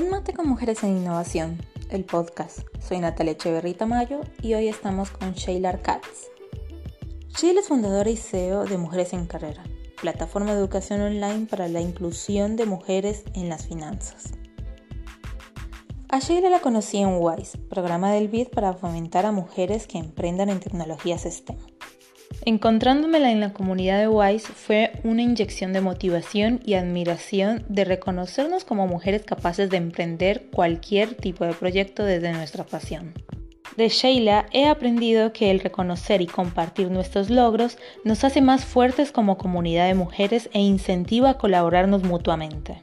Un mate con mujeres en innovación, el podcast. Soy Natalia Echeverrita Mayo y hoy estamos con Sheila Katz. Sheila es fundadora y CEO de Mujeres en Carrera, plataforma de educación online para la inclusión de mujeres en las finanzas. A Sheila la conocí en WISE, programa del BID para fomentar a mujeres que emprendan en tecnologías STEM. Encontrándomela en la comunidad de WISE fue una inyección de motivación y admiración de reconocernos como mujeres capaces de emprender cualquier tipo de proyecto desde nuestra pasión. De Sheila he aprendido que el reconocer y compartir nuestros logros nos hace más fuertes como comunidad de mujeres e incentiva a colaborarnos mutuamente.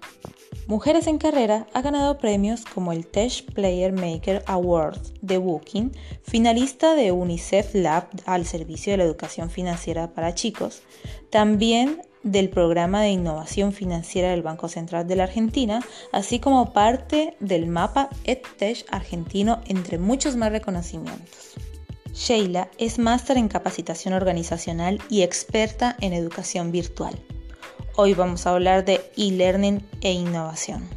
Mujeres en Carrera ha ganado premios como el Tech Player Maker Award de Booking, finalista de UNICEF Lab al servicio de la educación financiera para chicos, también del programa de innovación financiera del Banco Central de la Argentina, así como parte del mapa EdTech argentino, entre muchos más reconocimientos. Sheila es máster en capacitación organizacional y experta en educación virtual. Hoy vamos a hablar de e-learning e innovación.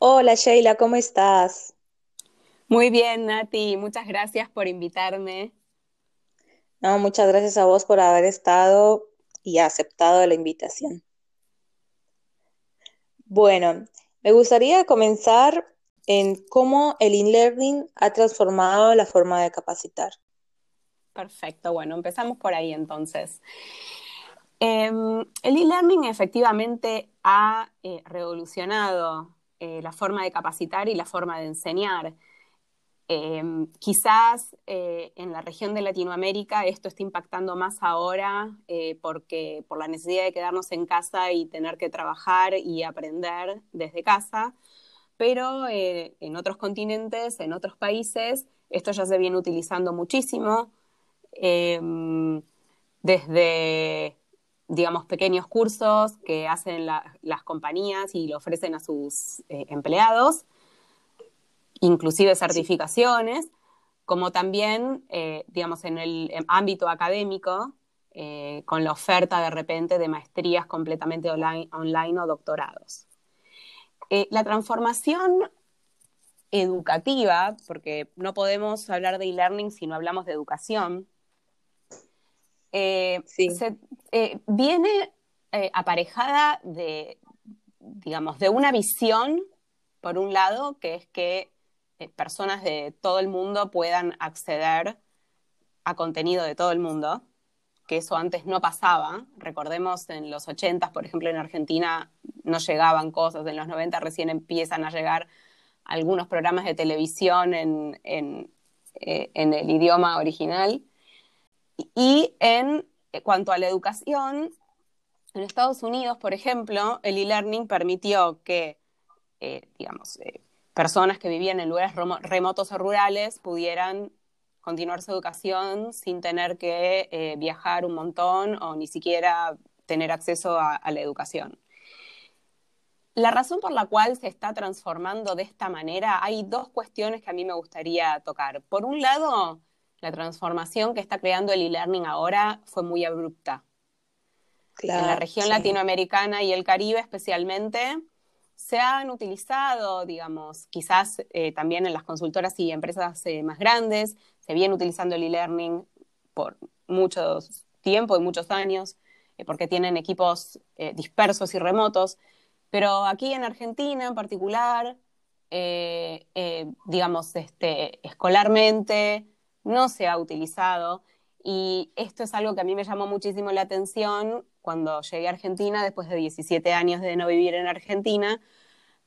Hola Sheila, ¿cómo estás? Muy bien, Nati, muchas gracias por invitarme. No, muchas gracias a vos por haber estado y aceptado la invitación. Bueno, me gustaría comenzar en cómo el e-learning ha transformado la forma de capacitar. Perfecto, bueno, empezamos por ahí entonces. Em, el e-learning efectivamente ha eh, revolucionado eh, la forma de capacitar y la forma de enseñar. Em, quizás eh, en la región de Latinoamérica esto está impactando más ahora porque por la necesidad de quedarnos en casa y tener que trabajar y aprender desde casa, pero en otros continentes, en otros países, esto ya se viene utilizando muchísimo. Em, desde, digamos, pequeños cursos que hacen las compañías y lo ofrecen a sus eh, empleados, inclusive certificaciones, como también, eh, digamos, en el ámbito académico, eh, con la oferta de repente de maestrías completamente online, online o doctorados. la transformación educativa, porque no podemos hablar de e-learning si no hablamos de educación, eh, eh, viene eh, aparejada de, digamos, de una visión, por un lado, que es que personas de todo el mundo puedan acceder a contenido de todo el mundo, que eso antes no pasaba. Recordemos en los 80, por ejemplo, en Argentina no llegaban cosas, en los 90 recién empiezan a llegar algunos programas de televisión en, en el idioma original. Y en cuanto a la educación, en Estados Unidos, por ejemplo, el e-learning permitió que, eh, digamos, eh, personas que vivían en lugares remotos o rurales pudieran continuar su educación sin tener que eh, viajar un montón o ni siquiera tener acceso a, la educación. La razón por la cual se está transformando de esta manera, hay dos cuestiones que a mí me gustaría tocar. Por un lado, la transformación que está creando el e-learning ahora fue muy abrupta. en la región latinoamericana y el Caribe especialmente, se han utilizado, digamos, quizás eh, también en las consultoras y empresas eh, más grandes, se viene utilizando el e-learning por mucho tiempo y muchos años, eh, porque tienen equipos dispersos y remotos, pero aquí en Argentina en particular, digamos, este, escolarmente, no se ha utilizado. Y esto es algo que a mí me llamó muchísimo la atención cuando llegué a Argentina, después de 17 años de no vivir en Argentina,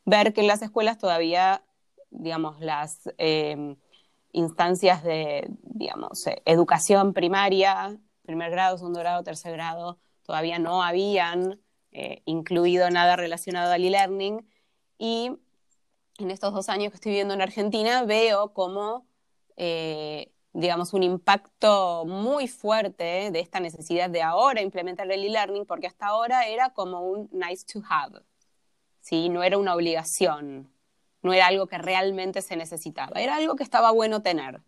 ver que en las escuelas todavía, digamos, las eh, instancias de, digamos, eh, educación primaria, primer grado, segundo grado, tercer grado, todavía no habían eh, incluido nada relacionado al e-learning. Y en estos dos años que estoy viviendo en Argentina veo cómo digamos, un impacto muy fuerte de esta necesidad de ahora implementar el e-learning, porque hasta ahora era como un nice to have, ¿sí? No era una obligación, no era algo que realmente se necesitaba, era algo que estaba bueno tener.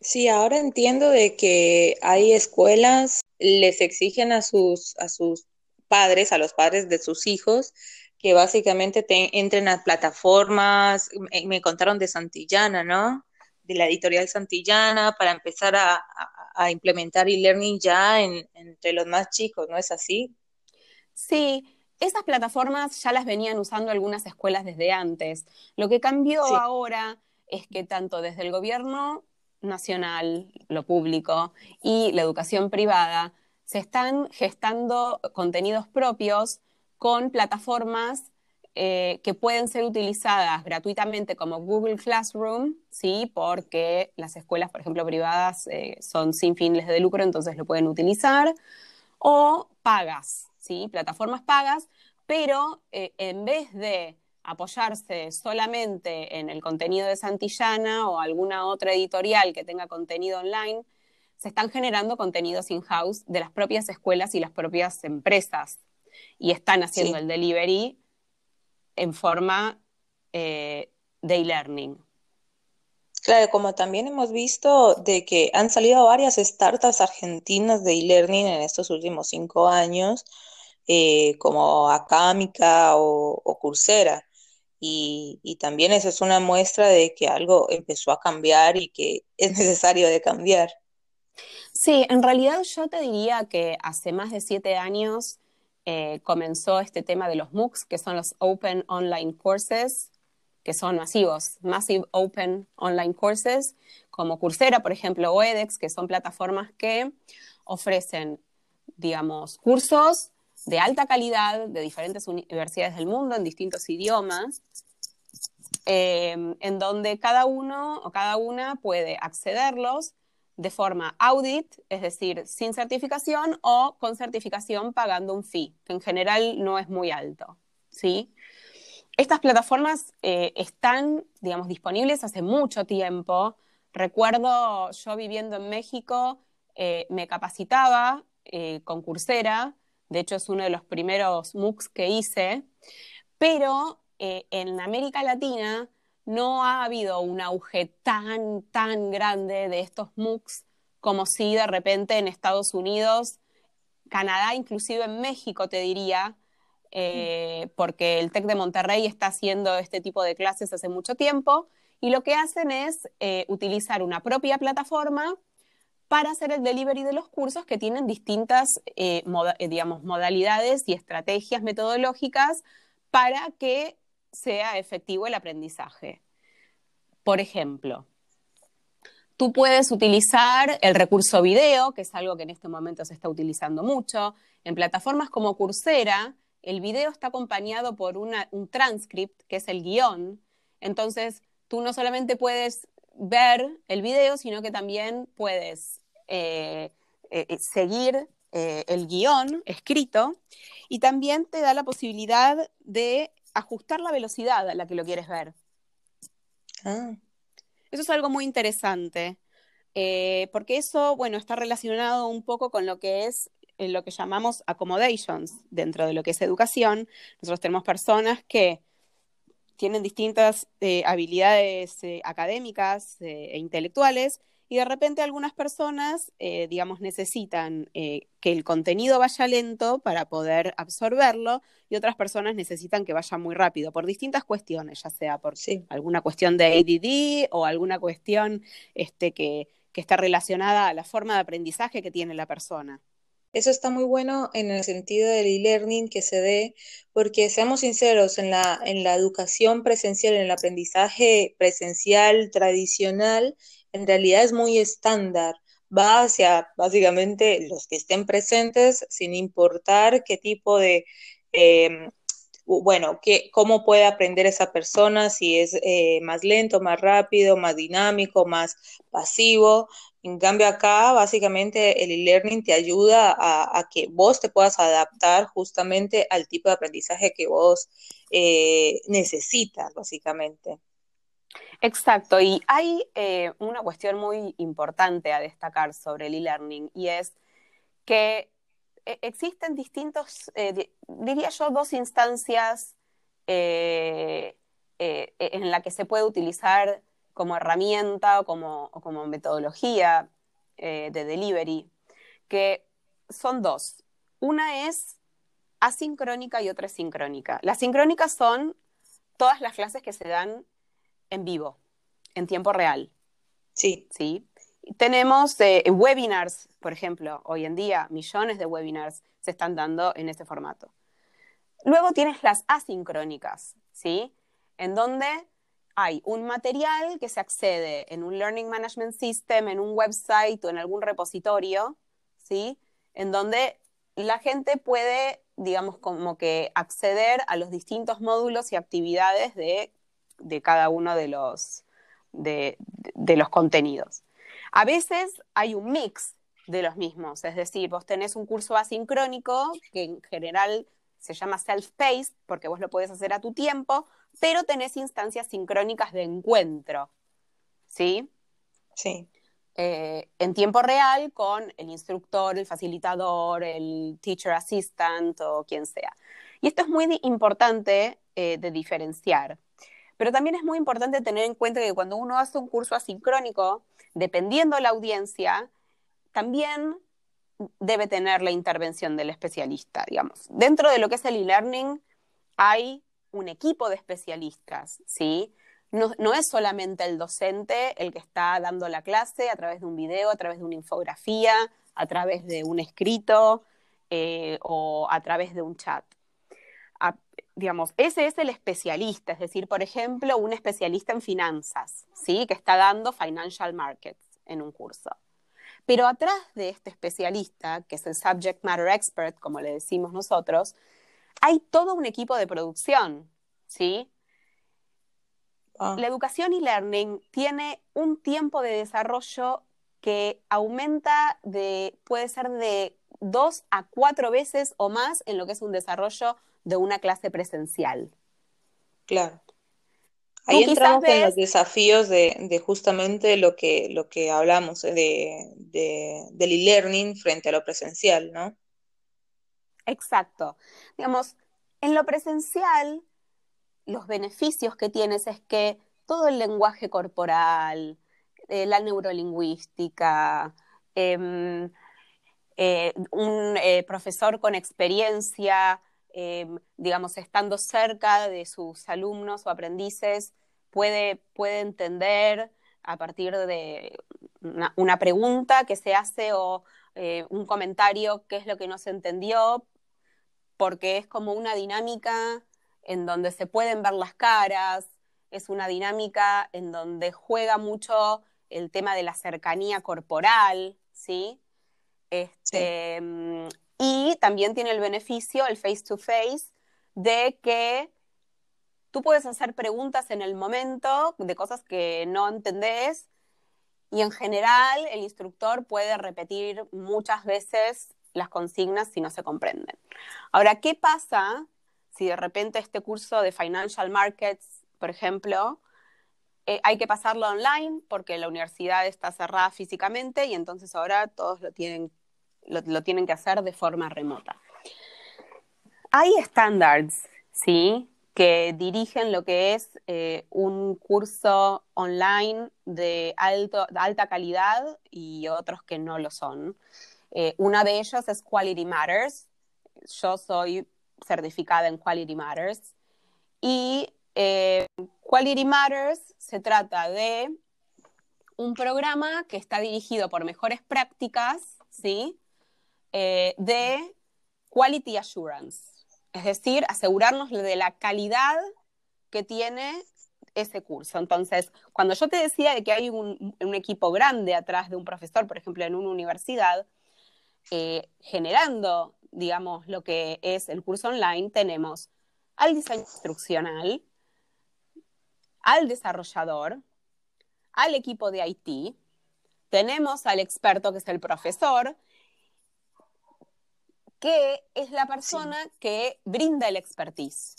Sí, ahora entiendo de que hay escuelas les exigen a sus, a sus padres, a los padres de sus hijos, que básicamente entren a plataformas, me, contaron de Santillana, ¿no? De la editorial Santillana, para empezar a, implementar e-learning ya entre los más chicos, ¿no es así? Sí, esas plataformas ya las venían usando algunas escuelas desde antes. Lo que cambió ahora es que tanto desde el gobierno nacional, lo público, y la educación privada, se están gestando contenidos propios con plataformas eh, que pueden ser utilizadas gratuitamente como Google Classroom, ¿sí? porque las escuelas, por ejemplo, privadas eh, son sin fines de lucro, entonces lo pueden utilizar, o pagas, ¿sí? plataformas pagas, pero eh, en vez de apoyarse solamente en el contenido de Santillana o alguna otra editorial que tenga contenido online, se están generando contenidos in-house de las propias escuelas y las propias empresas y están haciendo el delivery en forma eh, de e-learning. Claro, como también hemos visto de que han salido varias startups argentinas de e-learning en estos últimos cinco años, eh, como Acámica o, o Coursera. Y, y, también eso es una muestra de que algo empezó a cambiar y que es necesario de cambiar. Sí, en realidad yo te diría que hace más de siete años eh, comenzó este tema de los MOOCs, que son los Open Online Courses, que son masivos, Massive Open Online Courses, como Coursera, por ejemplo, o edX, que son plataformas que ofrecen, digamos, cursos de alta calidad de diferentes universidades del mundo en distintos idiomas, eh, en donde cada uno o cada una puede accederlos de forma audit, es decir, sin certificación o con certificación pagando un fee, que en general no es muy alto. ¿sí? Estas plataformas eh, están, digamos, disponibles hace mucho tiempo. Recuerdo yo viviendo en México, eh, me capacitaba eh, con Coursera, de hecho es uno de los primeros MOOCs que hice, pero en América Latina no ha habido un auge tan, tan grande de estos MOOCs como si de repente en Estados Unidos, Canadá, inclusive en México, te diría, eh, porque el TEC de Monterrey está haciendo este tipo de clases hace mucho tiempo, y lo que hacen es eh, utilizar una propia plataforma para hacer el delivery de los cursos que tienen distintas, eh, digamos, modalidades y estrategias metodológicas para que sea efectivo el aprendizaje. Por ejemplo, tú puedes utilizar el recurso video, que es algo que en este momento se está utilizando mucho. En plataformas como Coursera, el video está acompañado por un transcript, que es el guion. Entonces, tú no solamente puedes ver el video, sino que también puedes eh, eh, seguir eh, el guion escrito y también te da la posibilidad de ajustar la velocidad a la que lo quieres ver. Ah. Eso es algo muy interesante, eh, porque eso, bueno, está relacionado un poco con lo que es eh, lo que llamamos accommodations dentro de lo que es educación. Nosotros tenemos personas que tienen distintas eh, habilidades académicas e intelectuales y de repente algunas personas, eh, digamos, necesitan eh, que el contenido vaya lento para poder absorberlo y otras personas necesitan que vaya muy rápido por distintas cuestiones, ya sea por alguna cuestión de ADD o alguna cuestión este, que, que está relacionada a la forma de aprendizaje que tiene la persona. Eso está muy bueno en el sentido del e-learning que se dé, porque seamos sinceros, en la, en la educación presencial, en el aprendizaje presencial tradicional, en realidad es muy estándar. Va hacia básicamente los que estén presentes, sin importar qué tipo de, em, bueno, qué, cómo puede aprender esa persona, si es eh, más lento, más rápido, más dinámico, más pasivo. En cambio acá, básicamente, el e-learning te ayuda a, que vos te puedas adaptar justamente al tipo de aprendizaje que vos eh, necesitas, básicamente. Exacto, y hay eh, una cuestión muy importante a destacar sobre el e-learning y es que eh, existen distintos, eh, diría yo, dos instancias en la que se puede utilizar como herramienta o como, como metodología de delivery, que son dos. Una es asincrónica y otra es sincrónica. Las sincrónicas son todas las clases que se dan en vivo, en tiempo real. Sí. ¿Sí? Tenemos eh, webinars, por ejemplo, hoy en día millones de webinars se están dando en ese formato. Luego tienes las asincrónicas, ¿sí? En donde hay un material que se accede en un Learning Management System, en un website o en algún repositorio, ¿sí? En donde la gente puede, digamos, como que acceder a los distintos módulos y actividades de, cada uno de los, de los contenidos. A veces hay un mix de los mismos, es decir, vos tenés un curso asincrónico que en general se llama self-paced porque vos lo podés hacer a tu tiempo, pero tenés instancias sincrónicas de encuentro, ¿sí? Sí. Eh, en tiempo real con el instructor, el facilitador, el teacher assistant o quien sea. Y esto es muy importante eh, de diferenciar. Pero también es muy importante tener en cuenta que cuando uno hace un curso asincrónico, dependiendo de la audiencia, también debe tener la intervención del especialista, digamos. Dentro de lo que es el e-learning hay un equipo de especialistas, ¿sí? No, es solamente el docente el que está dando la clase a través de un video, a través de una infografía, a través de un escrito eh, o a través de un chat. Digamos, ese es el especialista, es decir, por ejemplo, un especialista en finanzas, ¿sí? Que está dando financial markets en un curso. Pero atrás de este especialista, que es el subject matter expert, como le decimos nosotros, hay todo un equipo de producción, ¿sí? Ah. La educación y learning tiene un tiempo de desarrollo que aumenta de, puede ser de dos a cuatro veces o más en lo que es un desarrollo de una clase presencial. Claro. Ahí entramos en los desafíos de, justamente lo que, lo que hablamos eh, de, del e-learning frente a lo presencial, ¿no? Exacto. Digamos, en lo presencial, los beneficios que tienes es que todo el lenguaje corporal, eh, la neurolingüística, em, eh, un profesor con experiencia Em, digamos, estando cerca de sus alumnos o aprendices, puede, puede entender a partir de una, pregunta que se hace o eh, un comentario, qué es lo que no se entendió, porque es como una dinámica en donde se pueden ver las caras, es una dinámica en donde juega mucho el tema de la cercanía corporal, ¿sí? Este, mm, y también tiene el beneficio, el face-to-face, de que tú puedes hacer preguntas en el momento de cosas que no entendés y en general el instructor puede repetir muchas veces las consignas si no se comprenden. Ahora, ¿qué pasa si de repente este curso de Financial Markets, por ejemplo, eh, hay que pasarlo online porque la universidad está cerrada físicamente y entonces ahora todos lo tienen lo, tienen que hacer de forma remota. Hay estándares, ¿sí? que dirigen lo que es eh, un curso online de, alto, alta calidad y otros que no lo son. Eh, una de ellos es Quality Matters. Yo soy certificada en Quality Matters. Y eh, Quality Matters se trata de un programa que está dirigido por mejores prácticas, ¿sí? Eh, de quality assurance, es decir, asegurarnos de la calidad que tiene ese curso. Entonces, cuando yo te decía de que hay un, equipo grande atrás de un profesor, por ejemplo, en una universidad, eh, generando, digamos, lo que es el curso online, tenemos al diseño instruccional, al desarrollador, al equipo de IT, tenemos al experto que es el profesor que es la persona que brinda el expertise.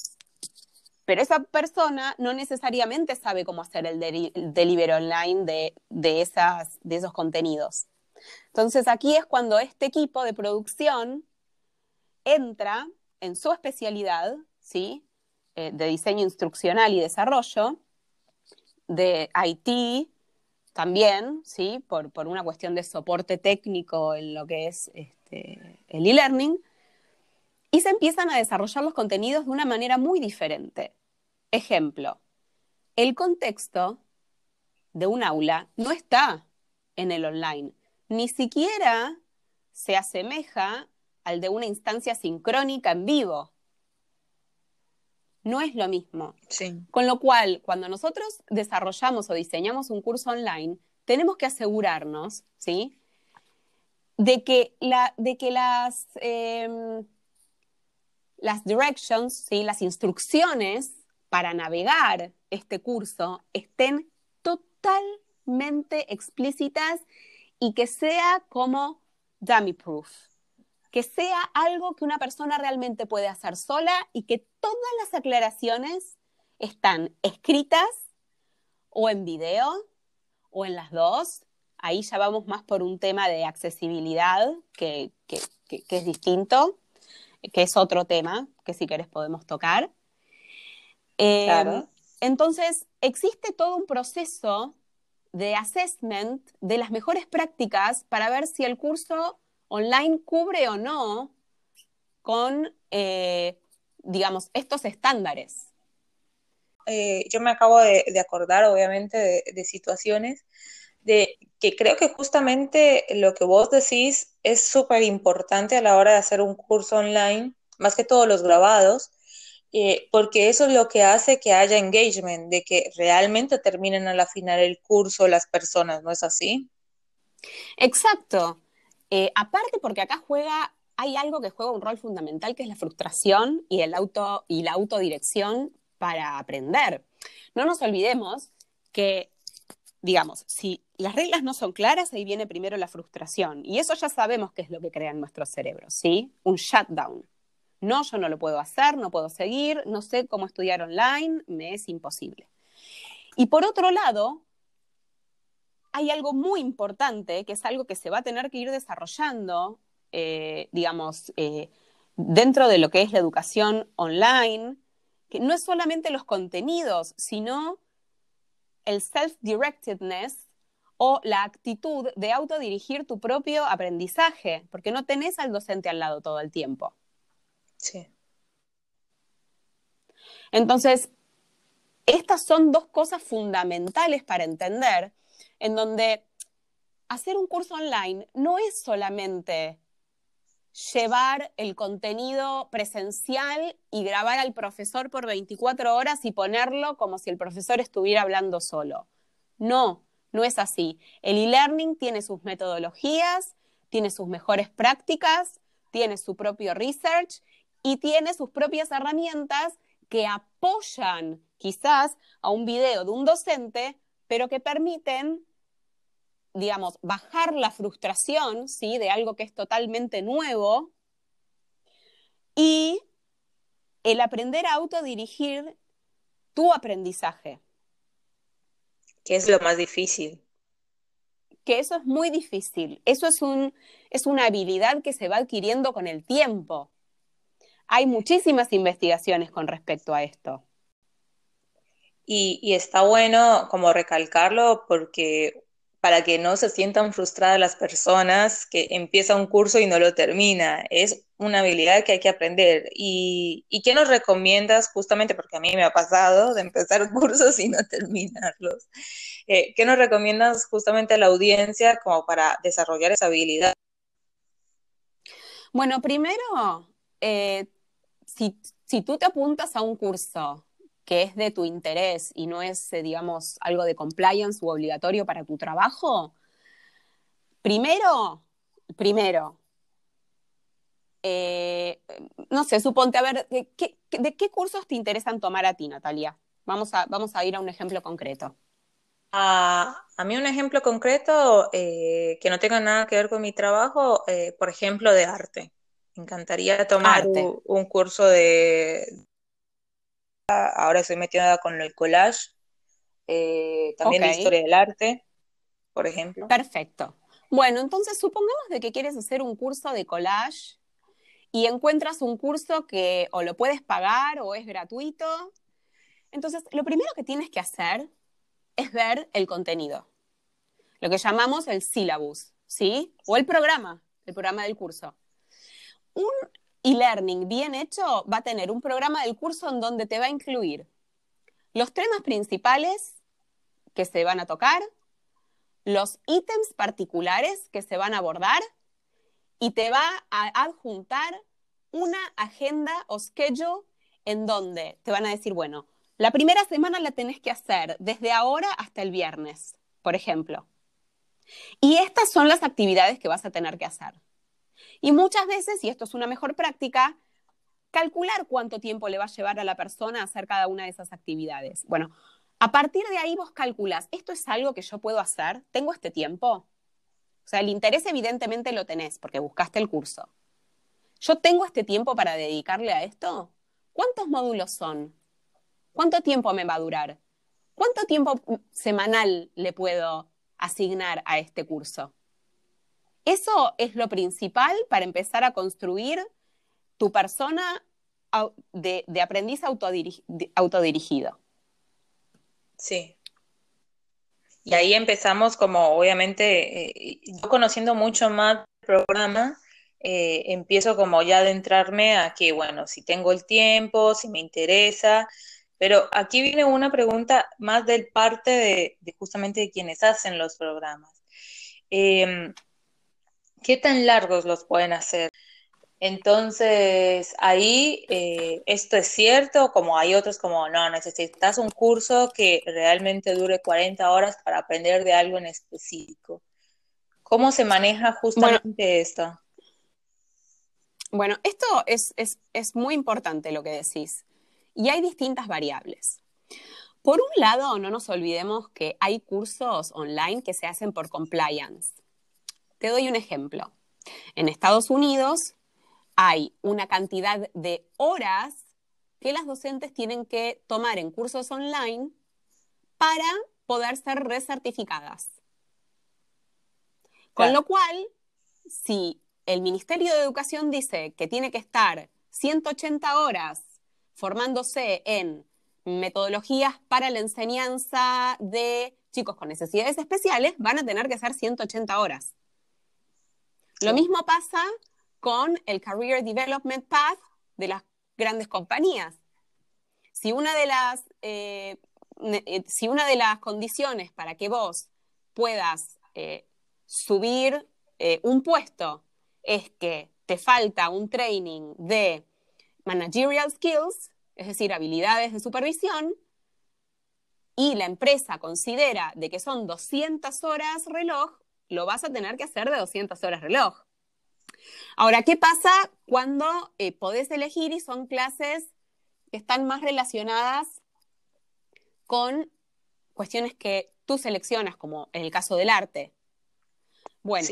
Pero esa persona no necesariamente sabe cómo hacer el, delivery online de, de, esas, de esos contenidos. Entonces aquí es cuando este equipo de producción entra en su especialidad, ¿sí? Eh, de diseño instruccional y desarrollo, de IT, también, ¿sí? Por, por, una cuestión de soporte técnico en lo que es este, el e-learning, y se empiezan a desarrollar los contenidos de una manera muy diferente. Ejemplo, el contexto de un aula no está en el online, ni siquiera se asemeja al de una instancia sincrónica en vivo. No es lo mismo. Con lo cual, cuando nosotros desarrollamos o diseñamos un curso online, tenemos que asegurarnos, ¿sí? De que, la, de que las, em, las directions, ¿sí? las instrucciones para navegar este curso estén totalmente explícitas y que sea como dummy proof, que sea algo que una persona realmente puede hacer sola y que todas las aclaraciones están escritas o en video o en las dos. Ahí ya vamos más por un tema de accesibilidad que, es distinto, que es otro tema que si querés podemos tocar. Em, entonces, existe todo un proceso de assessment de las mejores prácticas para ver si el curso online cubre o no con, eh, digamos, estos estándares. Eh, yo me acabo de, acordar, obviamente, de, situaciones de que creo que justamente lo que vos decís es súper importante a la hora de hacer un curso online, más que todos los grabados, eh, porque eso es lo que hace que haya engagement, de que realmente terminen a la final el curso las personas, ¿no es así? Exacto. Eh, aparte porque acá juega, hay algo que juega un rol fundamental que es la frustración y, el auto, y la autodirección para aprender. No nos olvidemos que, digamos, si las reglas no son claras, ahí viene primero la frustración. Y eso ya sabemos qué es lo que crea en nuestro cerebro, ¿sí? Un shutdown. No, yo no lo puedo hacer, no puedo seguir, no sé cómo estudiar online, me es imposible. Y por otro lado, hay algo muy importante, que es algo que se va a tener que ir desarrollando, eh, digamos, eh, dentro de lo que es la educación online, que no es solamente los contenidos, sino el self-directedness o la actitud de autodirigir tu propio aprendizaje, porque no tenés al docente al lado todo el tiempo. Sí. Entonces, estas son dos cosas fundamentales para entender, en donde hacer un curso online no es solamente llevar el contenido presencial y grabar al profesor por 24 horas y ponerlo como si el profesor estuviera hablando solo. No, no es así. El e-learning tiene sus metodologías, tiene sus mejores prácticas, tiene su propio research y tiene sus propias herramientas que apoyan quizás a un video de un docente, pero que permiten, digamos, bajar la frustración, ¿sí? De algo que es totalmente nuevo y el aprender a autodirigir tu aprendizaje. Que es lo más difícil. Que eso es muy difícil. Eso es, un, es una habilidad que se va adquiriendo con el tiempo. Hay muchísimas investigaciones con respecto a esto. Y, está bueno como recalcarlo porque para que no se sientan frustradas las personas que empieza un curso y no lo termina. Es una habilidad que hay que aprender. ¿Y, qué nos recomiendas justamente? Porque a mí me ha pasado de empezar cursos y no terminarlos. Eh, ¿Qué nos recomiendas justamente a la audiencia como para desarrollar esa habilidad? Bueno, primero, eh, si, tú te apuntas a un curso que es de tu interés y no es, eh, digamos, algo de compliance u obligatorio para tu trabajo, primero, primero, eh, no sé, suponte, a ver, ¿de qué, cursos te interesan tomar a ti, Natalia? Vamos a, vamos a ir a un ejemplo concreto. A, mí un ejemplo concreto que no tenga nada que ver con mi trabajo, por ejemplo, de arte. Me encantaría tomar un, curso de... Ahora estoy metida con el collage, eh, también la historia del arte, por ejemplo. Perfecto. Bueno, entonces supongamos de que quieres hacer un curso de collage y encuentras un curso que o lo puedes pagar o es gratuito. Entonces, lo primero que tienes que hacer es ver el contenido. lo que llamamos el syllabus, ¿sí? O el programa, el programa del curso. Un e-learning bien hecho va a tener un programa del curso en donde te va a incluir los temas principales que se van a tocar, los ítems particulares que se van a abordar y te va a adjuntar una agenda o schedule en donde te van a decir, bueno, la primera semana la tenés que hacer desde ahora hasta el viernes, por ejemplo. Y estas son las actividades que vas a tener que hacer. Y muchas veces, y esto es una mejor práctica, calcular cuánto tiempo le va a llevar a la persona a hacer cada una de esas actividades. Bueno, a partir de ahí vos calculas, ¿esto es algo que yo puedo hacer? ¿Tengo este tiempo? O sea, el interés evidentemente lo tenés porque buscaste el curso. ¿Yo tengo este tiempo para dedicarle a esto? ¿Cuántos módulos son? ¿Cuánto tiempo me va a durar? ¿Cuánto tiempo semanal le puedo asignar a este curso? Eso es lo principal para empezar a construir tu persona de, aprendiz autodirigido. Sí. Y ahí empezamos como, obviamente, eh, yo conociendo mucho más el programa, eh, empiezo como ya a adentrarme a que, bueno, si tengo el tiempo, si me interesa, pero aquí viene una pregunta más del parte de, justamente de quienes hacen los programas. Em, ¿Qué tan largos los pueden hacer? Entonces, ahí eh, esto es cierto, como hay otros como, no, necesitas un curso que realmente dure 40 horas para aprender de algo en específico. ¿Cómo se maneja justamente esto? Bueno, esto es, es muy importante lo que decís. Y hay distintas variables. Por un lado, no nos olvidemos que hay cursos online que se hacen por compliance. Te doy un ejemplo. En Estados Unidos, hay una cantidad de horas que las docentes tienen que tomar en cursos online para poder ser recertificadas. Con lo cual, si el Ministerio de Educación dice que tiene que estar 180 horas formándose en metodologías para la enseñanza de chicos con necesidades especiales, van a tener que ser 180 horas. Lo mismo pasa con el Career Development Path de las grandes compañías. Si una de las, eh, eh, si una de las condiciones para que vos puedas eh, subir un puesto es que te falta un training de managerial skills, es decir, habilidades de supervisión, y la empresa considera de que son 200 horas reloj, lo vas a tener que hacer de 200 horas reloj. Ahora, ¿qué pasa cuando eh, podés elegir y son clases que están más relacionadas con cuestiones que tú seleccionas, como en el caso del arte? Bueno,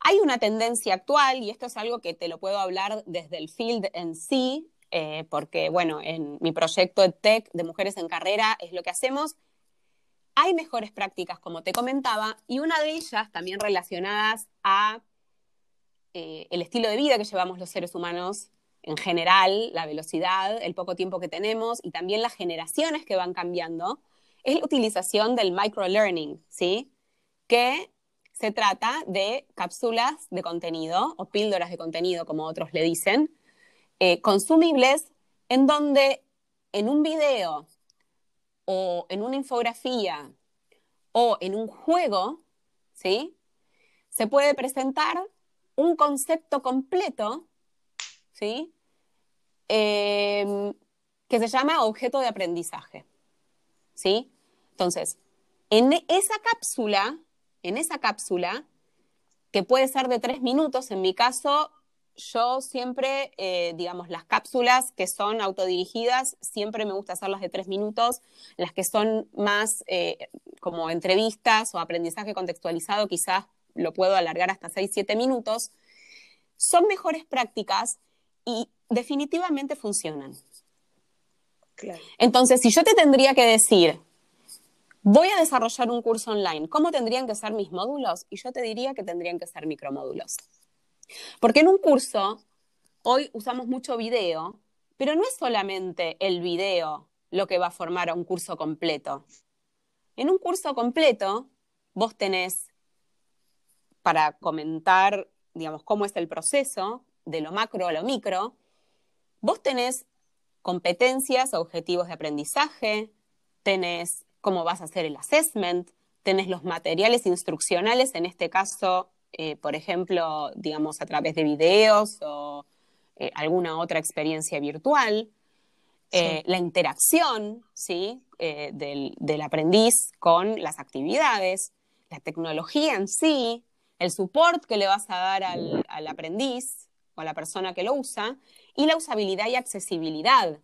hay una tendencia actual, y esto es algo que te lo puedo hablar desde el field en sí, eh, porque, bueno, en mi proyecto de Tech de Mujeres en Carrera es lo que hacemos. Hay mejores prácticas, como te comentaba, y una de ellas también relacionadas a eh, el estilo de vida que llevamos los seres humanos en general, la velocidad, el poco tiempo que tenemos y también las generaciones que van cambiando, es la utilización del microlearning, ¿sí? Que se trata de cápsulas de contenido o píldoras de contenido, como otros le dicen, eh, consumibles, en donde en un video o en una infografía o en un juego, ¿sí? Se puede presentar un concepto completo, ¿sí? Em, que se llama objeto de aprendizaje, ¿sí? Entonces, en esa cápsula, en esa cápsula, que puede ser de tres minutos, en mi caso, yo siempre, eh, digamos, las cápsulas que son autodirigidas, siempre me gusta hacerlas de tres minutos. Las que son más eh, como entrevistas o aprendizaje contextualizado, quizás lo puedo alargar hasta 6, 7 minutos, son mejores prácticas y definitivamente funcionan. Entonces, si yo te tendría que decir, voy a desarrollar un curso online, ¿cómo tendrían que ser mis módulos? Y yo te diría que tendrían que ser micromódulos. Porque en un curso, hoy usamos mucho video, pero no es solamente el video lo que va a formar a un curso completo. En un curso completo, vos tenés para comentar, digamos, cómo es el proceso de lo macro a lo micro, vos tenés competencias, objetivos de aprendizaje, tenés cómo vas a hacer el assessment, tenés los materiales instruccionales, en este caso, eh, por ejemplo, digamos, a través de videos o eh, alguna otra experiencia virtual, eh, la interacción ¿sí? Del, del, aprendiz con las actividades, la tecnología en sí, el support que le vas a dar al, al aprendiz o a la persona que lo usa, y la usabilidad y accesibilidad.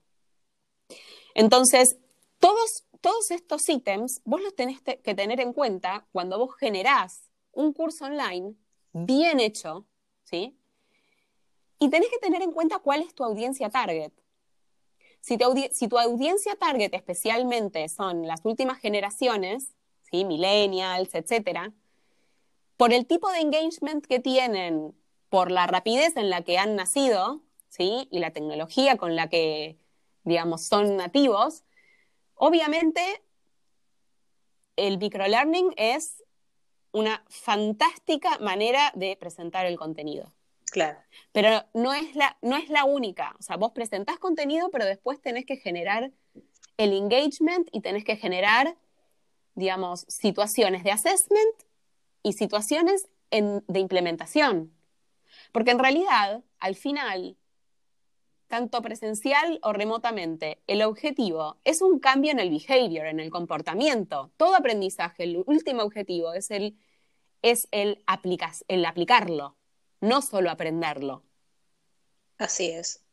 Entonces, todos, todos estos ítems vos los tenés que tener en cuenta cuando vos generás un curso online bien hecho, ¿sí? Y tenés que tener en cuenta cuál es tu audiencia target. Si, si tu audiencia target especialmente son las últimas generaciones, ¿sí? millennials, etc., por el tipo de engagement que tienen, por la rapidez en la que han nacido, ¿sí? y la tecnología con la que, digamos, son nativos, obviamente el microlearning es una fantástica manera de presentar el contenido. Claro. Pero no es, la, no es la única. O sea, vos presentás contenido, pero después tenés que generar el engagement y tenés que generar, digamos, situaciones de assessment y situaciones de implementación. Porque en realidad, al final, tanto presencial o remotamente, el objetivo es un cambio en el behavior, en el comportamiento. Todo aprendizaje, el último objetivo es el, es el, el aplicarlo, no solo aprenderlo. Así es.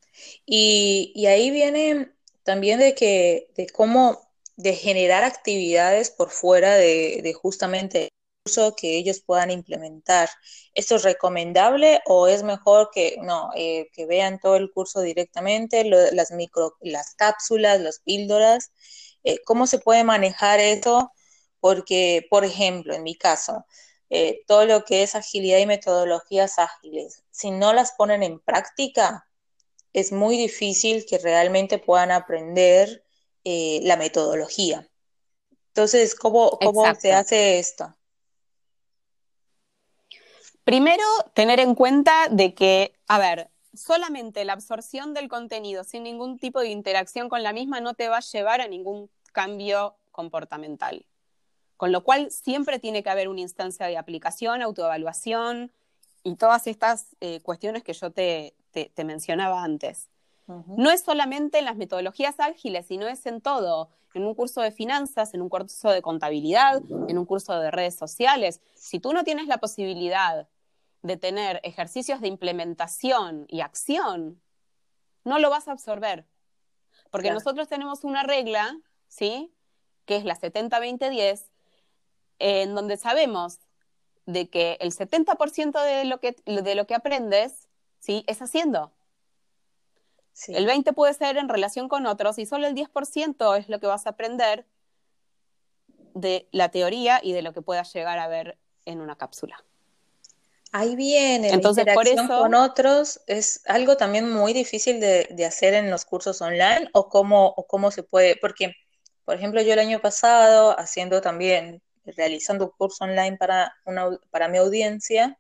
Y, ahí viene también de que, de cómo, de generar actividades por fuera de, de justamente que ellos puedan implementar. ¿Esto es recomendable o es mejor que no eh, que vean todo el curso directamente, las micro, las cápsulas, las píldoras? Eh, ¿Cómo se puede manejar eso? Porque, por ejemplo, en mi caso, eh, todo lo que es agilidad y metodologías ágiles, si no las ponen en práctica, es muy difícil que realmente puedan aprender la metodología. Entonces, ¿cómo, cómo se hace esto? Primero, tener en cuenta de que, a ver, solamente la absorción del contenido sin ningún tipo de interacción con la misma no te va a llevar a ningún cambio comportamental. Con lo cual, siempre tiene que haber una instancia de aplicación, autoevaluación y todas estas eh, cuestiones que yo te, mencionaba antes. No es solamente en las metodologías ágiles, sino es en todo, en un curso de finanzas, en un curso de contabilidad, en un curso de redes sociales. Si tú no tienes la posibilidad de tener ejercicios de implementación y acción, no lo vas a absorber. Porque nosotros tenemos una regla, ¿sí? Que es la 70-20-10, en donde sabemos de que el 70% de lo que, de lo que aprendes, ¿sí? Es haciendo. El 20% puede ser en relación con otros y solo el 10% es lo que vas a aprender de la teoría y de lo que puedas llegar a ver en una cápsula. Ahí viene, Entonces, la interacción con otros es algo también muy difícil de, hacer en los cursos online o cómo, o cómo se puede, porque, por ejemplo, yo el año pasado, haciendo también, realizando un curso online para, una, para mi audiencia,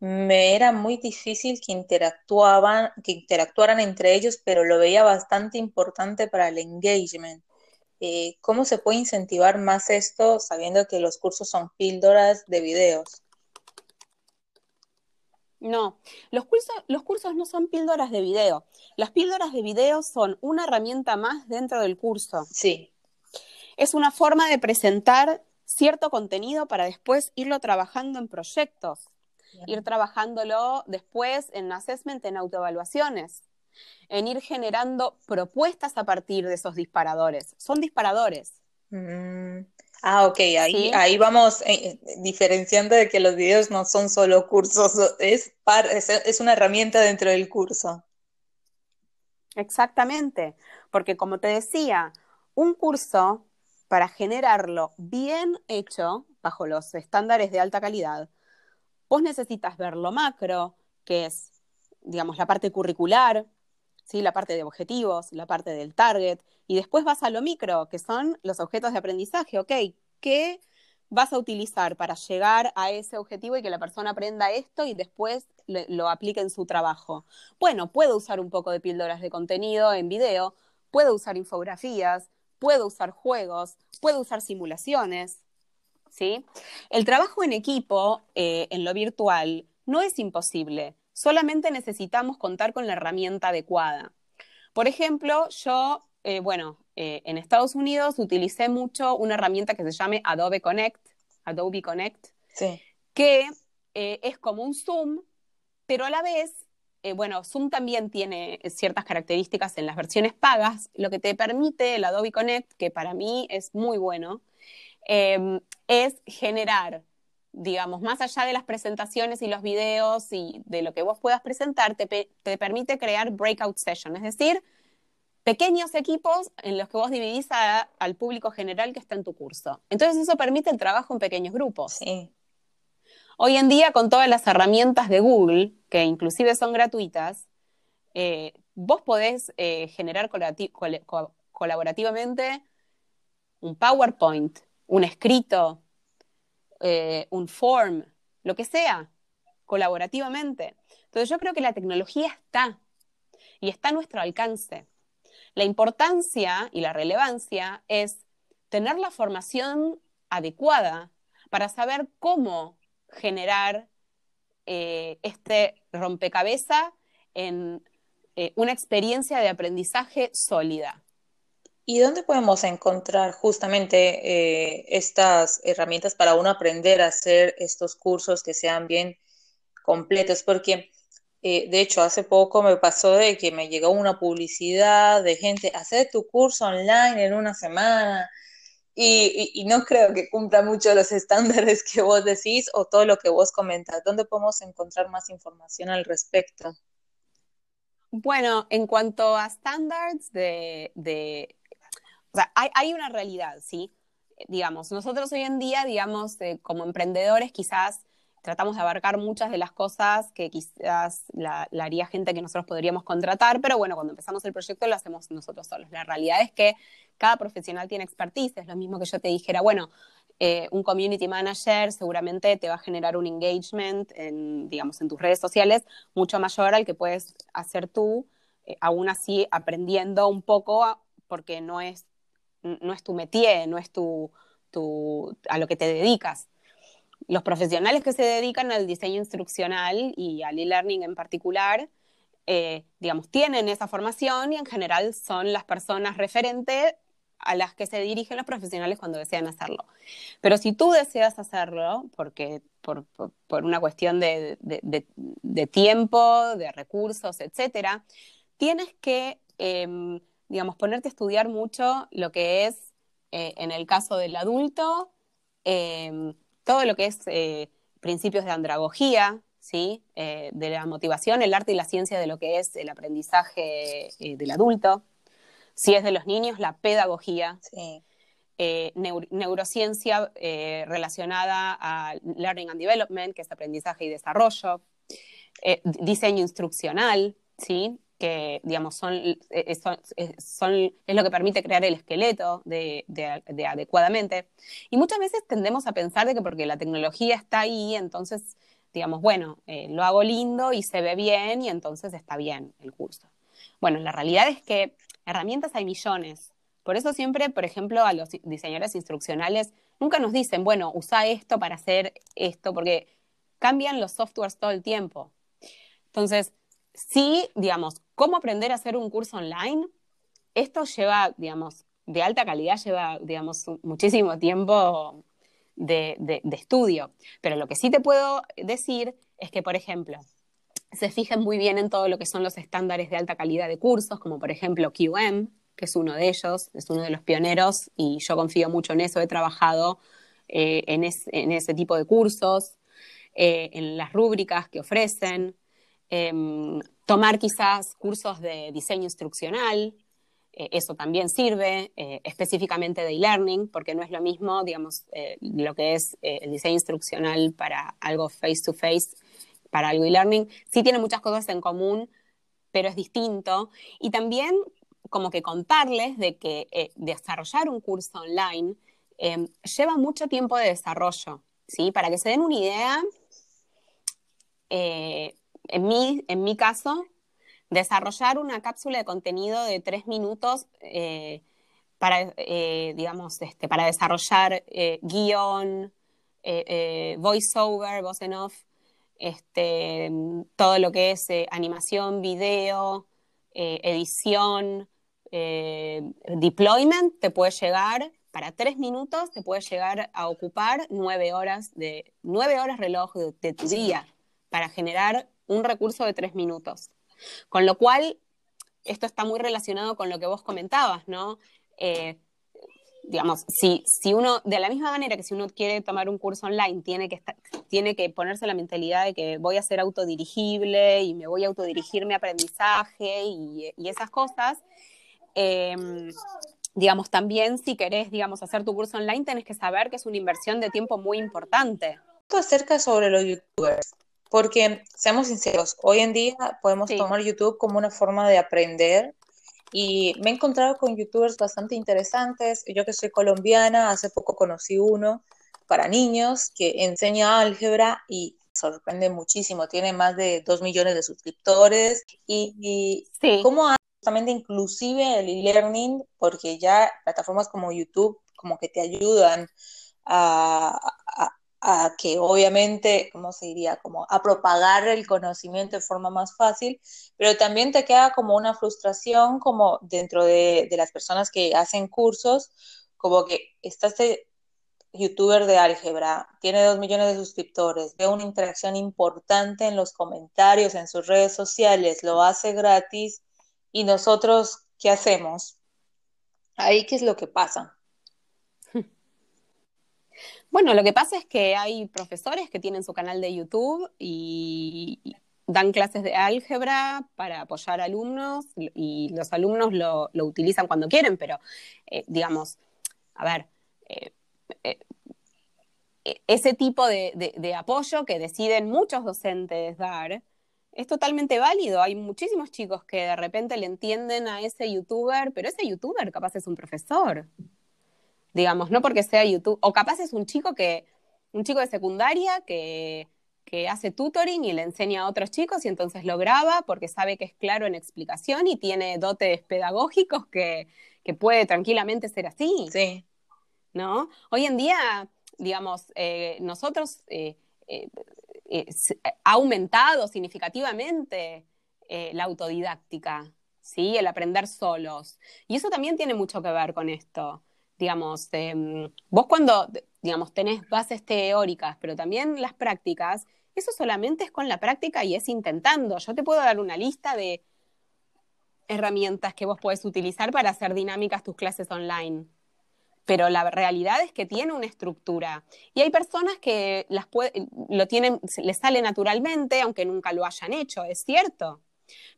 me era muy difícil que interactuaban, que interactuaran entre ellos, pero lo veía bastante importante para el engagement. Eh, ¿Cómo se puede incentivar más esto sabiendo que los cursos son píldoras de videos? No, los cursos, los cursos no son píldoras de video. Las píldoras de video son una herramienta más dentro del curso. Sí. Es una forma de presentar cierto contenido para después irlo trabajando en proyectos, ir trabajándolo después en assessment, en autoevaluaciones, en ir generando propuestas a partir de esos disparadores. Son disparadores. Mm. Ah, ok, ahí, ahí vamos eh, diferenciando de que los videos no son solo cursos, es, es, una herramienta dentro del curso. Exactamente, porque como te decía, un curso para generarlo bien hecho, bajo los estándares de alta calidad, vos necesitas ver lo macro, que es, digamos, la parte curricular, ¿sí? la parte de objetivos, la parte del target, y después vas a lo micro, que son los objetos de aprendizaje. Ok, ¿qué vas a utilizar para llegar a ese objetivo y que la persona aprenda esto y después lo aplique en su trabajo? Bueno, puedo usar un poco de píldoras de contenido en video, puedo usar infografías, puedo usar juegos, puedo usar simulaciones. ¿sí? El trabajo en equipo eh, en lo virtual no es imposible, solamente necesitamos contar con la herramienta adecuada. Por ejemplo, yo, eh, bueno, eh, en Estados Unidos utilicé mucho una herramienta que se llama Adobe Connect, Adobe Connect, que es como un Zoom, pero a la vez bueno, Zoom también tiene ciertas características en las versiones pagas, lo que te permite el Adobe Connect, que para mí es muy bueno, es generar, digamos, más allá de las presentaciones y los videos y de lo que vos puedas presentar, te, permite crear breakout sessions, es decir, pequeños equipos en los que vos dividís al público general que está en tu curso. Entonces eso permite el trabajo en pequeños grupos. Sí. Hoy en día, con todas las herramientas de Google, que inclusive son gratuitas, eh, vos podés eh, generar colaborativamente un PowerPoint, un escrito, eh, un form, lo que sea, colaborativamente. Entonces yo creo que la tecnología está y está a nuestro alcance. La importancia y la relevancia es tener la formación adecuada para saber cómo generar eh, este rompecabezas en eh, una experiencia de aprendizaje sólida. ¿Y dónde podemos encontrar justamente eh, estas herramientas para uno aprender a hacer estos cursos que sean bien completos? Porque, eh, de hecho, hace poco me pasó de que me llegó una publicidad de gente, hacer tu curso online en una semana. Y, no creo que cumpla mucho los estándares que vos decís o todo lo que vos comentas. ¿Dónde podemos encontrar más información al respecto? Bueno, en cuanto a estándares de, hay, una realidad, ¿sí? Digamos, nosotros hoy en día, digamos, eh, como emprendedores quizás tratamos de abarcar muchas de las cosas que quizás la, haría gente que nosotros podríamos contratar, pero bueno, cuando empezamos el proyecto lo hacemos nosotros solos. La realidad es que cada profesional tiene expertise, es lo mismo que yo te dijera, bueno, eh, un community manager seguramente te va a generar un engagement en, digamos, en tus redes sociales mucho mayor al que puedes hacer tú, eh, aún así aprendiendo un poco, porque no es no es tu métier, no es tu, a lo que te dedicas. Los profesionales que se dedican al diseño instruccional y al e-learning en particular, eh, digamos, tienen esa formación y en general son las personas referentes a las que se dirigen los profesionales cuando desean hacerlo. Pero si tú deseas hacerlo, porque por, una cuestión de, tiempo, de recursos, etcétera, tienes que em, digamos, ponerte a estudiar mucho lo que es, eh, en el caso del adulto, em, todo lo que es eh, principios de andragogía, ¿sí? Eh, de la motivación, el arte y la ciencia de lo que es el aprendizaje del adulto. Si es de los niños, la pedagogía. neurociencia relacionada a Learning and Development, que es aprendizaje y desarrollo. diseño instruccional, ¿sí? Que, digamos, son, eh, eh, eh, son, es lo que permite crear el esqueleto de, adecuadamente. Y muchas veces tendemos a pensar de que porque la tecnología está ahí, entonces, digamos, bueno, lo hago lindo y se ve bien y entonces está bien el curso. Bueno, la realidad es que herramientas hay millones. Por eso siempre, por ejemplo, a los diseñadores instruccionales nunca nos dicen, bueno, usa esto para hacer esto, porque cambian los softwares todo el tiempo. Entonces, sí, digamos, cómo aprender a hacer un curso online, esto lleva, digamos, de alta calidad, lleva, digamos, muchísimo tiempo de, estudio. Pero lo que sí te puedo decir es que, por ejemplo, se fijen muy bien en todo lo que son los estándares de alta calidad de cursos, como por ejemplo QM, que es uno de ellos, es uno de los pioneros y yo confío mucho en eso, he trabajado eh, en, ese tipo de cursos, eh, en las rúbricas que ofrecen, Em, tomar quizás cursos de diseño instruccional, eh, eso también sirve, eh, específicamente de e-learning, porque no es lo mismo, digamos, eh, lo que es el diseño instruccional para algo face-to-face, para algo e-learning. Sí tiene muchas cosas en común, pero es distinto. Y también como que contarles de que desarrollar un curso online em, lleva mucho tiempo de desarrollo, ¿sí? Para que se den una idea, en, mi, en mi caso, desarrollar una cápsula de contenido de tres minutos eh, para, eh, digamos, este, para desarrollar guion, voiceover, voz en off, este, todo lo que es animación, video, edición, deployment, te puede llegar para tres minutos te puede llegar a ocupar nueve horas de nueve horas reloj de, tu día para generar un recurso de tres minutos. Con lo cual, esto está muy relacionado con lo que vos comentabas, ¿no? Eh, digamos, si, si uno, de la misma manera que si uno quiere tomar un curso online, tiene que, tiene que ponerse la mentalidad de que voy a ser autodirigible y me voy a autodirigir mi aprendizaje y, esas cosas, em, digamos, también si querés, digamos, hacer tu curso online, tenés que saber que es una inversión de tiempo muy importante. acerca sobre los youtubers, porque seamos sinceros, hoy en día podemos tomar YouTube como una forma de aprender y me he encontrado con youtubers bastante interesantes. Yo que soy colombiana, hace poco conocí uno para niños que enseña álgebra y sorprende muchísimo. Tiene más de dos millones de suscriptores y, y sí. cómo justamente inclusive el e-learning, porque ya plataformas como YouTube como que te ayudan a, que obviamente, ¿cómo se diría? Como a propagar el conocimiento de forma más fácil, pero también te queda como una frustración como dentro de, de las personas que hacen cursos, como que estás este youtuber de álgebra, tiene dos millones de suscriptores, ve una interacción importante en los comentarios, en sus redes sociales, lo hace gratis, ¿Y nosotros qué hacemos? Ahí, ¿qué es lo que pasa? Bueno, lo que pasa es que hay profesores que tienen su canal de YouTube y dan clases de álgebra para apoyar alumnos y los alumnos lo, utilizan cuando quieren, pero eh, digamos, a ver, eh, eh, ese tipo de, apoyo que deciden muchos docentes dar, es totalmente válido. Hay muchísimos chicos que de repente le entienden a ese youtuber, pero ese youtuber capaz es un profesor. Digamos, no porque sea YouTube, o capaz es un chico que, un chico de secundaria que, que hace tutoring y le enseña a otros chicos y entonces lo graba porque sabe que es claro en explicación y tiene dotes pedagógicos que, que puede tranquilamente ser así. Sí. ¿No? Hoy en día, digamos, eh, nosotros eh, eh, ha aumentado significativamente la autodidáctica, ¿sí? el aprender solos. Y eso también tiene mucho que ver con esto. Digamos, em, vos cuando, digamos, tenés bases teóricas, pero también las prácticas, eso solamente es con la práctica y es intentando. Yo te puedo dar una lista de herramientas que vos podés utilizar para hacer dinámicas tus clases online pero la realidad es que tiene una estructura. Y hay personas que las lo tienen, les sale naturalmente, aunque nunca lo hayan hecho, es cierto.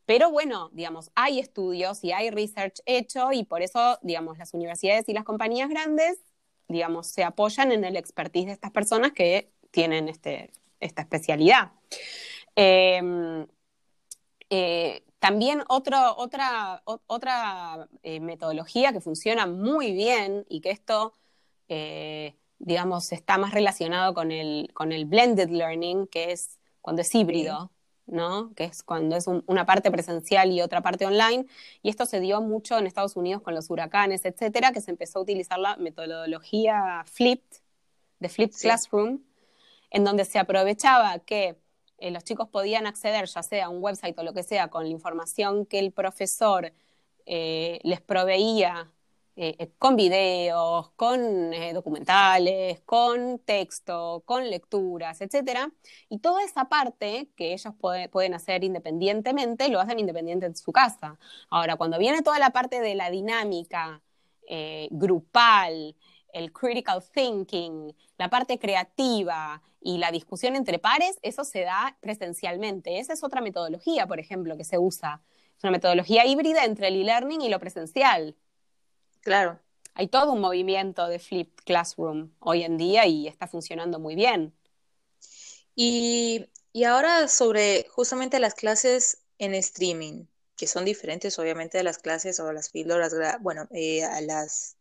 Pero bueno, digamos, hay estudios y hay research hecho y por eso, digamos, las universidades y las compañías grandes, digamos, se apoyan en el expertise de estas personas que tienen este, esta especialidad. Em, eh, también otra, otra eh, metodología que funciona muy bien y que esto, eh, digamos, está más relacionado con el, con el blended learning, que es cuando es híbrido, ¿no? Que es cuando es una parte presencial y otra parte online. Y esto se dio mucho en Estados Unidos con los huracanes, etcétera, que se empezó a utilizar la metodología flipped, de flipped classroom, en donde se aprovechaba que eh, los chicos podían acceder ya sea a un website o lo que sea con la información que el profesor eh, les proveía eh, con videos, con documentales, con texto, con lecturas, etc. Y toda esa parte que ellos pueden hacer independientemente, lo hacen independiente en su casa. Ahora, cuando viene toda la parte de la dinámica grupal, el critical thinking, la parte creativa y la discusión entre pares, eso se da presencialmente. Esa es otra metodología, por ejemplo, que se usa. Es una metodología híbrida entre el e-learning y lo presencial. Claro. Hay todo un movimiento de flipped classroom hoy en día y está funcionando muy bien. Y, ahora sobre justamente las clases en streaming, que son diferentes obviamente de las clases o las píldoras, bueno, eh, a las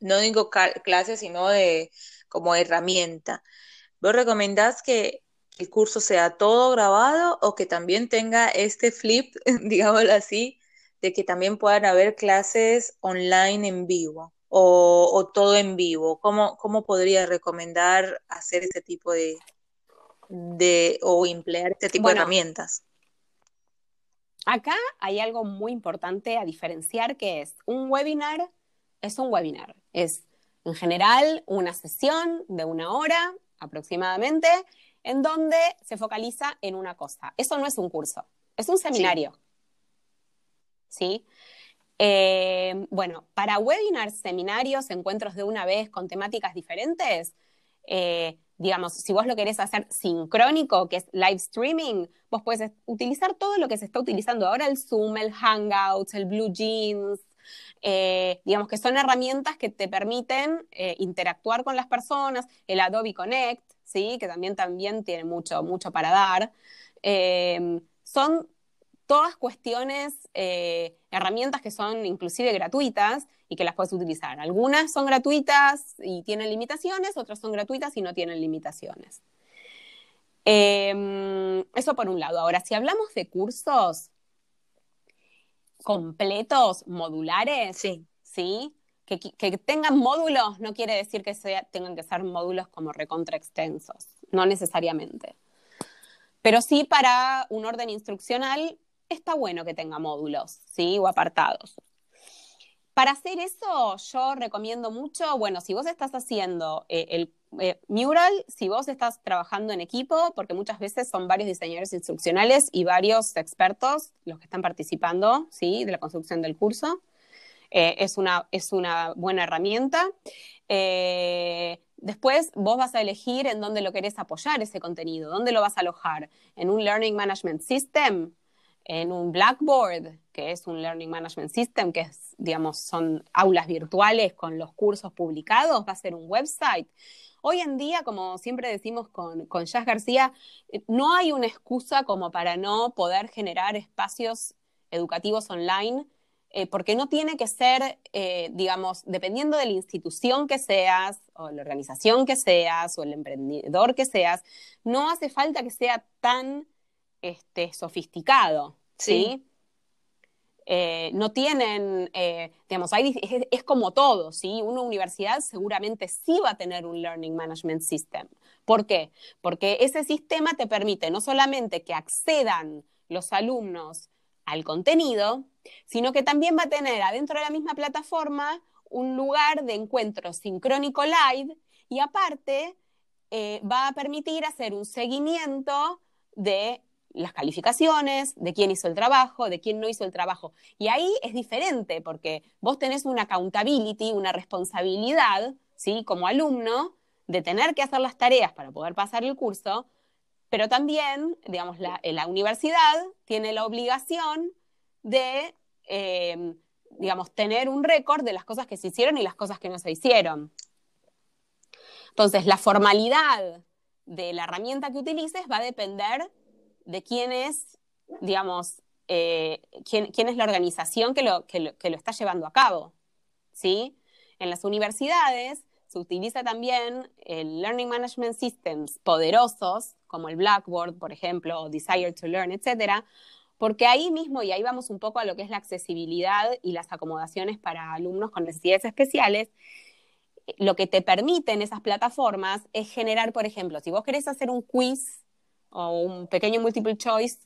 no digo clase, sino de como herramienta. ¿Vos recomendás que el curso sea todo grabado o que también tenga este flip, digámoslo así, de que también puedan haber clases online en vivo o, todo en vivo? ¿Cómo, ¿Cómo podría recomendar hacer este tipo de, de o emplear este tipo de herramientas? Acá hay algo muy importante a diferenciar que es un webinar es un webinar. Es en general una sesión de una hora aproximadamente en donde se focaliza en una cosa. Eso no es un curso, es un seminario. ¿Sí? Eh, bueno, para webinars, seminarios, encuentros de una vez con temáticas diferentes, eh, digamos, si vos lo querés hacer sincrónico, que es live streaming, vos puedes utilizar todo lo que se está utilizando ahora, el Zoom, el Hangouts, el Blue Jeans, eh, digamos que son herramientas que te permiten interactuar con las personas, el Adobe Connect, ¿sí? que también, también tiene mucho, mucho para dar. son todas cuestiones, eh, herramientas que son inclusive gratuitas y que las puedes utilizar. Algunas son gratuitas y tienen limitaciones, otras son gratuitas y no tienen limitaciones. Em, eso por un lado. Ahora, si hablamos de cursos completos, modulares, sí. ¿sí? Que, tengan módulos no quiere decir que tengan que ser módulos como recontra extensos, no necesariamente. Pero sí para un orden instruccional está bueno que tenga módulos, ¿sí? O apartados. Para hacer eso, yo recomiendo mucho, bueno, si vos estás haciendo eh, el eh, mural, si vos estás trabajando en equipo, porque muchas veces son varios diseñadores instruccionales y varios expertos los que están participando, ¿sí? De la construcción del curso. Eh, es, una, es una buena herramienta. Después vos vas a elegir en dónde lo querés apoyar ese contenido, dónde lo vas a alojar, en un Learning Management System, en un Blackboard, que es un Learning Management System, que es, digamos, son aulas virtuales con los cursos publicados, va a ser un website. Hoy en día, como siempre decimos con, con García, eh, no hay una excusa como para no poder generar espacios educativos online, eh, porque no tiene que ser, eh, digamos, dependiendo de la institución que seas, o la organización que seas, o el emprendedor que seas, no hace falta que sea tan este, sofisticado, ¿sí? Eh, no tienen, eh, digamos, es, como todo, ¿sí? Una universidad seguramente sí va a tener un Learning Management System. ¿Por qué? Porque ese sistema te permite no solamente que accedan los alumnos al contenido, sino que también va a tener adentro de la misma plataforma un lugar de encuentro sincrónico live y aparte eh, va a permitir hacer un seguimiento de las calificaciones, de quién hizo el trabajo, de quién no hizo el trabajo. Y ahí es diferente porque vos tenés una accountability, una responsabilidad, ¿sí? Como alumno, de tener que hacer las tareas para poder pasar el curso, pero también, digamos, la, la universidad tiene la obligación de, em, digamos, tener un récord de las cosas que se hicieron y las cosas que no se hicieron. Entonces, la formalidad de la herramienta que utilices va a depender de quién es, digamos, eh, quién, es la organización que lo, que, lo, está llevando a cabo. ¿sí? En las universidades se utiliza también el Learning Management Systems poderosos, como el Blackboard, por ejemplo, o Desire to Learn, etcétera, porque ahí mismo, y ahí vamos un poco a lo que es la accesibilidad y las acomodaciones para alumnos con necesidades especiales, lo que te permiten esas plataformas es generar, por ejemplo, si vos querés hacer un quiz o un pequeño multiple choice.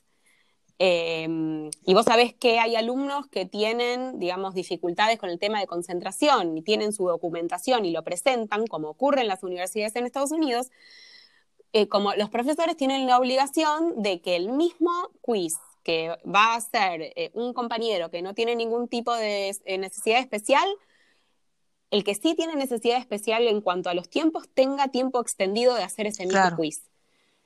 Em, y vos sabés que hay alumnos que tienen, digamos, dificultades con el tema de concentración y tienen su documentación y lo presentan, como ocurre en las universidades en Estados Unidos, eh, como los profesores tienen la obligación de que el mismo quiz que va a hacer eh, un compañero que no tiene ningún tipo de eh, necesidad especial, el que sí tiene necesidad especial en cuanto a los tiempos tenga tiempo extendido de hacer ese mismo quiz.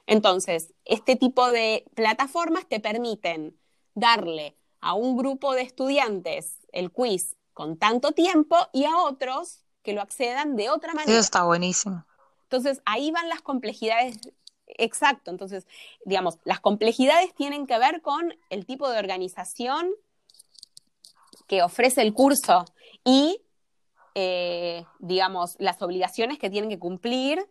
Entonces, este tipo de plataformas te permiten darle a un grupo de estudiantes el quiz con tanto tiempo y a otros que lo accedan de otra manera. Eso está buenísimo. Entonces, ahí van las complejidades. Exacto, entonces, digamos, las complejidades tienen que ver con el tipo de organización que ofrece el curso y digamos, las obligaciones que tienen que cumplir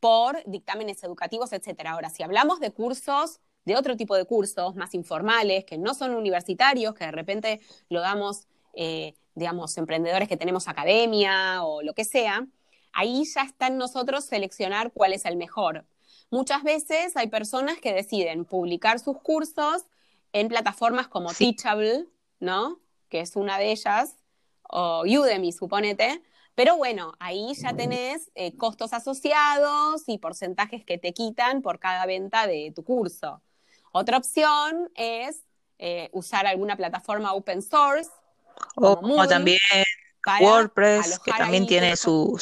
por dictámenes educativos, etcétera. Ahora, si hablamos de cursos, de otro tipo de cursos más informales, que no son universitarios, que de repente lo damos, eh, digamos, emprendedores que tenemos academia o lo que sea, ahí ya está en nosotros seleccionar cuál es el mejor. Muchas veces hay personas que deciden publicar sus cursos en plataformas como Teachable, ¿no? Que es una de ellas, o Udemy, suponete, pero bueno, ahí ya tenés eh, costos asociados y porcentajes que te quitan por cada venta de tu curso. Otra opción es eh, usar alguna plataforma open source. O, también WordPress, que también tiene su,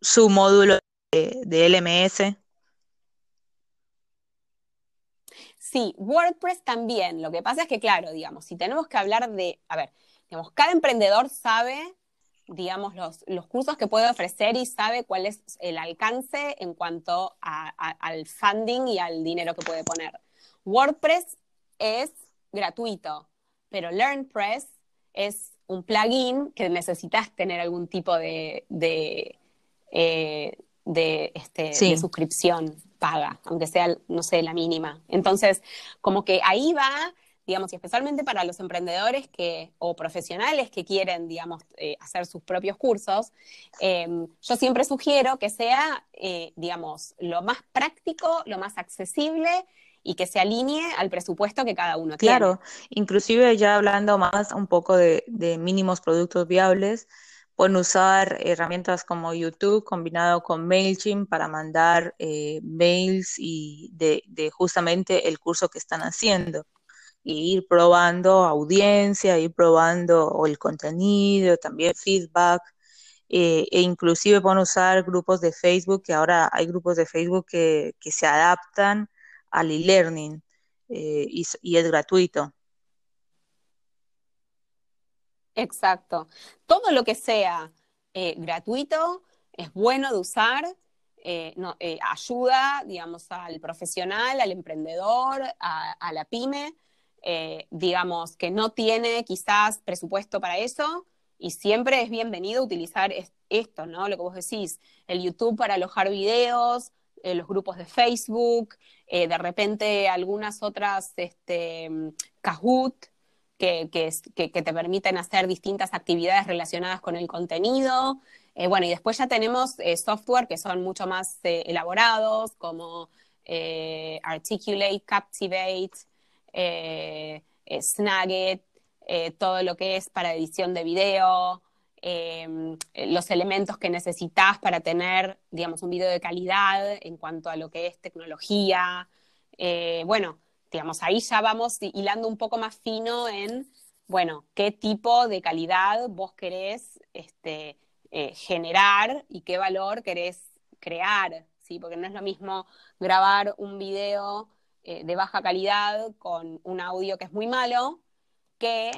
su, módulo de, LMS. Sí, WordPress también. Lo que pasa es que, claro, digamos, si tenemos que hablar de, a ver, digamos, cada emprendedor sabe digamos, los, los, cursos que puede ofrecer y sabe cuál es el alcance en cuanto al funding y al dinero que puede poner. WordPress es gratuito, pero LearnPress es un plugin que necesitas tener algún tipo de, de, eh, este, de suscripción paga, aunque sea, no sé, la mínima. Entonces, como que ahí va digamos, y especialmente para los emprendedores que, o profesionales que quieren, digamos, eh, hacer sus propios cursos, em, yo siempre sugiero que sea, eh, digamos, lo más práctico, lo más accesible y que se alinee al presupuesto que cada uno tiene. Claro, inclusive ya hablando más un poco de, mínimos productos viables, pueden usar herramientas como YouTube combinado con MailChimp para mandar eh, mails y de, justamente el curso que están haciendo ir probando audiencia, ir probando el contenido, también feedback, eh, e inclusive pueden usar grupos de Facebook, que ahora hay grupos de Facebook que, se adaptan al e-learning eh, y, es gratuito. Exacto. Todo lo que sea eh, gratuito es bueno de usar, ayuda, digamos, al profesional, al emprendedor, a la pyme, eh, digamos, que no tiene quizás presupuesto para eso, y siempre es bienvenido utilizar esto, ¿no? Lo que vos decís, el YouTube para alojar videos, eh, los grupos de Facebook, eh, de repente algunas otras, este, Kahoot, que, que, te permiten hacer distintas actividades relacionadas con el contenido. bueno, y después ya tenemos software que son mucho más elaborados, como Articulate, Captivate, eh, eh, Snagit, eh, todo lo que es para edición de video, em, los elementos que necesitas para tener, digamos, un video de calidad en cuanto a lo que es tecnología. bueno, digamos, ahí ya vamos hilando un poco más fino en, bueno, qué tipo de calidad vos querés este, generar y qué valor querés crear, ¿sí? Porque no es lo mismo grabar un video eh, de baja calidad con un audio que es muy malo que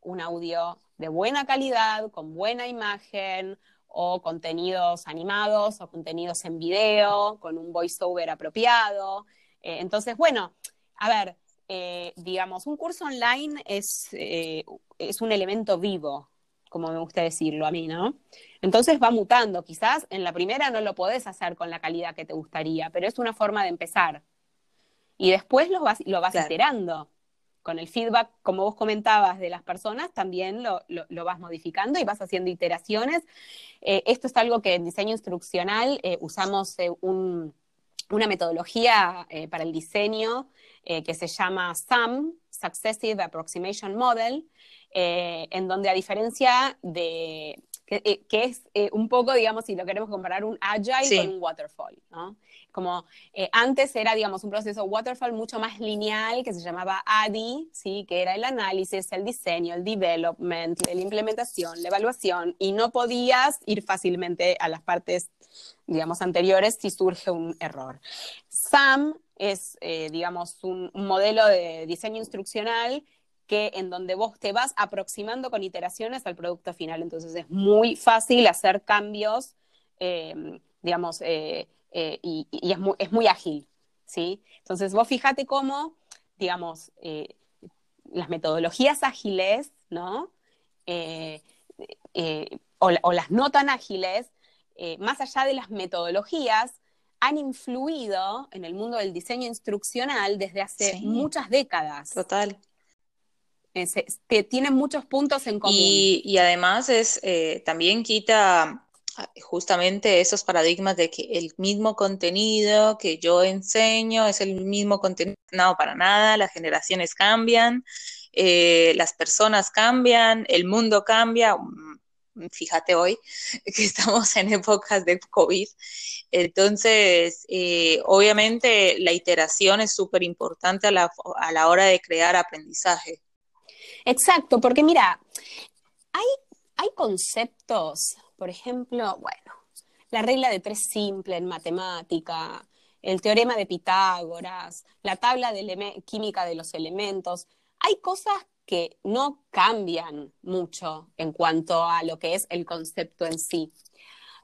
un audio de buena calidad, con buena imagen o contenidos animados o contenidos en video, con un voiceover apropiado. Eh, entonces, bueno, a ver, eh, digamos, un curso online es, es un elemento vivo, como me gusta decirlo a mí, ¿no? Entonces va mutando. Quizás en la primera no lo podés hacer con la calidad que te gustaría, pero es una forma de empezar. Y después lo vas, lo vas iterando. Con el feedback, como vos comentabas, de las personas, también lo, vas modificando y vas haciendo iteraciones. Eh, esto es algo que en diseño instruccional eh, usamos eh, una metodología para el diseño que se llama SAM, Successive Approximation Model, en donde a diferencia de que, es un poco, digamos, si lo queremos comparar, un agile con un waterfall, ¿no? Como eh, antes era, digamos, un proceso waterfall mucho más lineal que se llamaba ADI, ¿sí? que era el análisis, el diseño, el development, la implementación, la evaluación, y no podías ir fácilmente a las partes, digamos, anteriores si surge un error. SAM es, eh, digamos, un, modelo de diseño instruccional que en donde vos te vas aproximando con iteraciones al producto final. Entonces es muy fácil hacer cambios, eh, digamos, eh, y, es, muy, ágil, ¿sí? Entonces vos fíjate cómo, digamos, eh, las metodologías ágiles, ¿no? Eh, o, las no tan ágiles, eh, más allá de las metodologías, han influido en el mundo del diseño instruccional desde hace muchas décadas. Total. Que tienen muchos puntos en común. Y, además es eh, también quita ah, justamente esos paradigmas de que el mismo contenido que yo enseño es el mismo contenido, no, para nada, las generaciones cambian, eh, las personas cambian, el mundo cambia, mm, fíjate hoy que estamos en épocas de COVID. Entonces, eh, obviamente la iteración es súper importante a la, a la hora de crear aprendizaje. Exacto, porque mira, hay, hay conceptos, por ejemplo, bueno, la regla de tres simple en matemática, el teorema de Pitágoras, la tabla de química de los elementos, hay cosas que no cambian mucho en cuanto a lo que es el concepto en sí.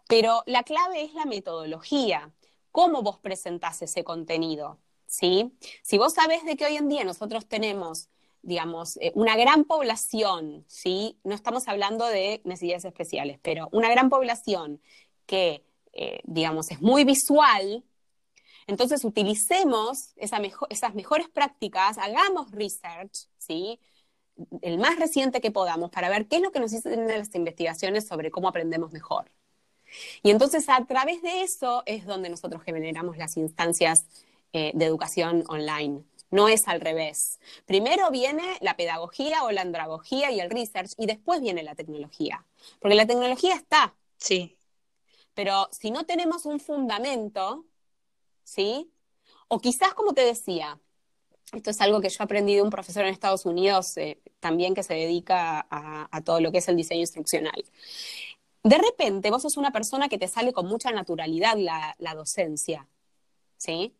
Pero la clave es la metodología, cómo vos presentás ese contenido, ¿sí? Si vos sabés de que hoy en día nosotros tenemos, digamos, eh, una gran población, ¿sí? No estamos hablando de necesidades especiales, pero una gran población que, eh, digamos, es muy visual, entonces, utilicemos esas mejores prácticas, hagamos research, ¿sí? El más reciente que podamos para ver qué es lo que nos dicen las investigaciones sobre cómo aprendemos mejor. Y entonces, a través de eso es donde nosotros generamos las instancias eh, de educación online. No es al revés. Primero viene la pedagogía o la andragogía y el research y después viene la tecnología. Porque la tecnología está. Sí. Pero si no tenemos un fundamento, ¿sí? O quizás, como te decía, esto es algo que yo aprendí de un profesor en Estados Unidos eh, también que se dedica a, todo lo que es el diseño instruccional. De repente, vos sos una persona que te sale con mucha naturalidad la, la docencia, ¿sí?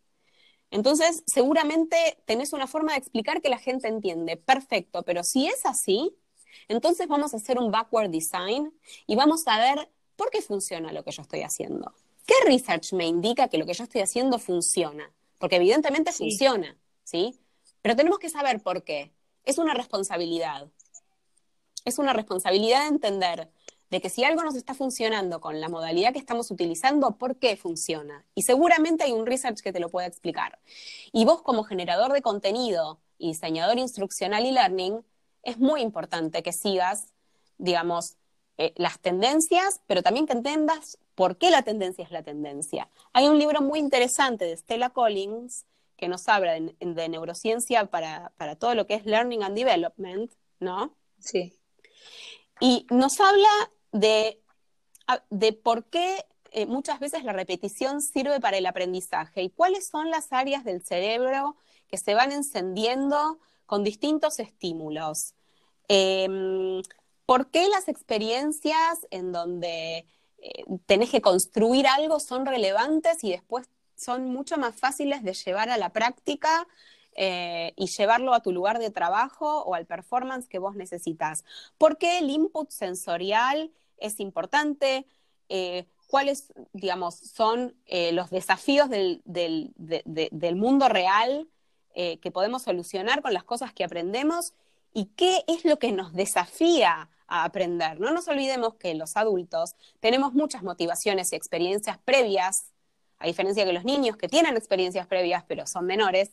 Entonces, seguramente tenés una forma de explicar que la gente entiende. Perfecto, pero si es así, entonces vamos a hacer un backward design y vamos a ver por qué funciona lo que yo estoy haciendo. ¿Qué research me indica que lo que yo estoy haciendo funciona? Porque evidentemente funciona, ¿sí? Pero tenemos que saber por qué. Es una responsabilidad. Es una responsabilidad de entender de que si algo nos está funcionando con la modalidad que estamos utilizando, ¿por qué funciona? Y seguramente hay un research que te lo pueda explicar. Y vos como generador de contenido y diseñador instruccional y learning, es muy importante que sigas, digamos, eh, las tendencias, pero también que entendas por qué la tendencia es la tendencia. Hay un libro muy interesante de Stella Collins que nos habla de, neurociencia para, todo lo que es Learning and Development, ¿no? Sí. Y nos habla de, de por qué eh, muchas veces la repetición sirve para el aprendizaje y cuáles son las áreas del cerebro que se van encendiendo con distintos estímulos. Em, ¿Por qué las experiencias en donde eh, tenés que construir algo son relevantes y después son mucho más fáciles de llevar a la práctica eh, y llevarlo a tu lugar de trabajo o al performance que vos necesitas? ¿Por qué el input sensorial es importante? Eh, ¿Cuáles, digamos, son los desafíos del, del mundo real que podemos solucionar con las cosas que aprendemos? ¿Y qué es lo que nos desafía a aprender. No nos olvidemos que los adultos tenemos muchas motivaciones y experiencias previas, a diferencia que los niños que tienen experiencias previas pero son menores,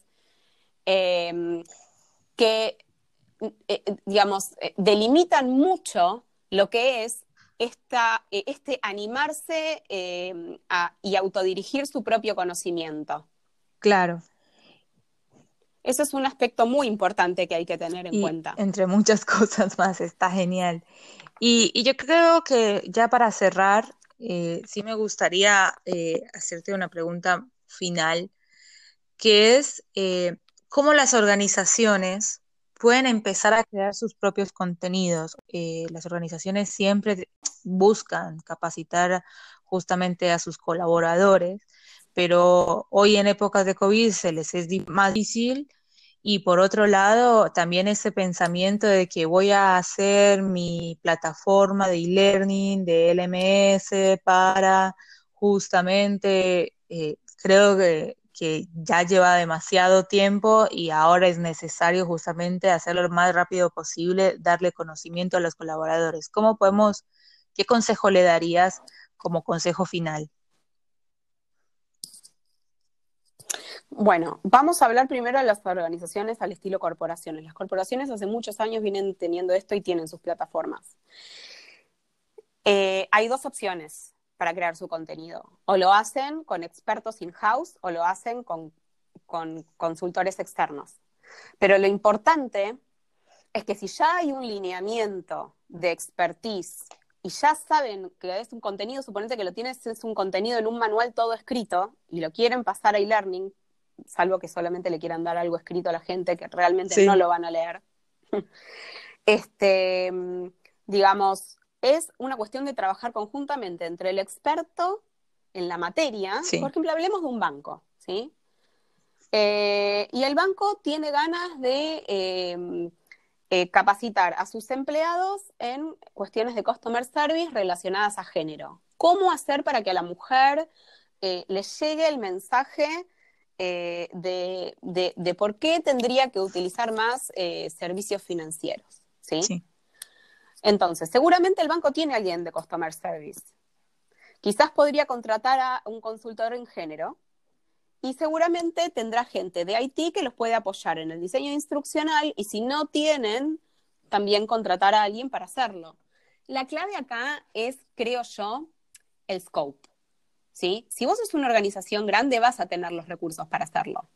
em, que, eh, digamos, eh, delimitan mucho lo que es esta, eh, este animarse em, y autodirigir su propio conocimiento. Claro, eso es un aspecto muy importante que hay que tener en cuenta. Entre muchas cosas más, está genial. Y, yo creo que ya para cerrar, eh, sí me gustaría eh, hacerte una pregunta final, que es eh, cómo las organizaciones pueden empezar a crear sus propios contenidos. las organizaciones siempre buscan capacitar justamente a sus colaboradores, pero hoy en épocas de COVID se les es más difícil y por otro lado también ese pensamiento de que voy a hacer mi plataforma de e-learning, de LMS para justamente, eh, creo que, que ya lleva demasiado tiempo y ahora es necesario justamente hacerlo lo más rápido posible, darle conocimiento a los colaboradores. ¿Cómo podemos ¿Qué consejo le darías como consejo final? Bueno, vamos a hablar primero de las organizaciones al estilo corporaciones. Las corporaciones hace muchos años vienen teniendo esto y tienen sus plataformas. Eh, hay dos opciones para crear su contenido. O lo hacen con expertos in-house o lo hacen con, con consultores externos. Pero lo importante es que si ya hay un lineamiento de expertise y ya saben que es un contenido, suponete que lo tienes, es un contenido en un manual todo escrito y lo quieren pasar a e-learning, salvo que solamente le quieran dar algo escrito a la gente que realmente no lo van a leer. este, digamos, es una cuestión de trabajar conjuntamente entre el experto en la materia, por ejemplo, hablemos de un banco, ¿sí? Eh, y el banco tiene ganas de eh, eh, capacitar a sus empleados en cuestiones de customer service relacionadas a género. ¿Cómo hacer para que a la mujer le llegue el mensaje eh, de, por qué tendría que utilizar más servicios financieros. ¿sí? Entonces, seguramente el banco tiene a alguien de Customer Service. Quizás podría contratar a un consultor en género y seguramente tendrá gente de IT que los puede apoyar en el diseño instruccional y si no tienen, también contratar a alguien para hacerlo. La clave acá es, creo yo, el scope. ¿sí? Si vos sos una organización grande, vas a tener los recursos para hacerlo.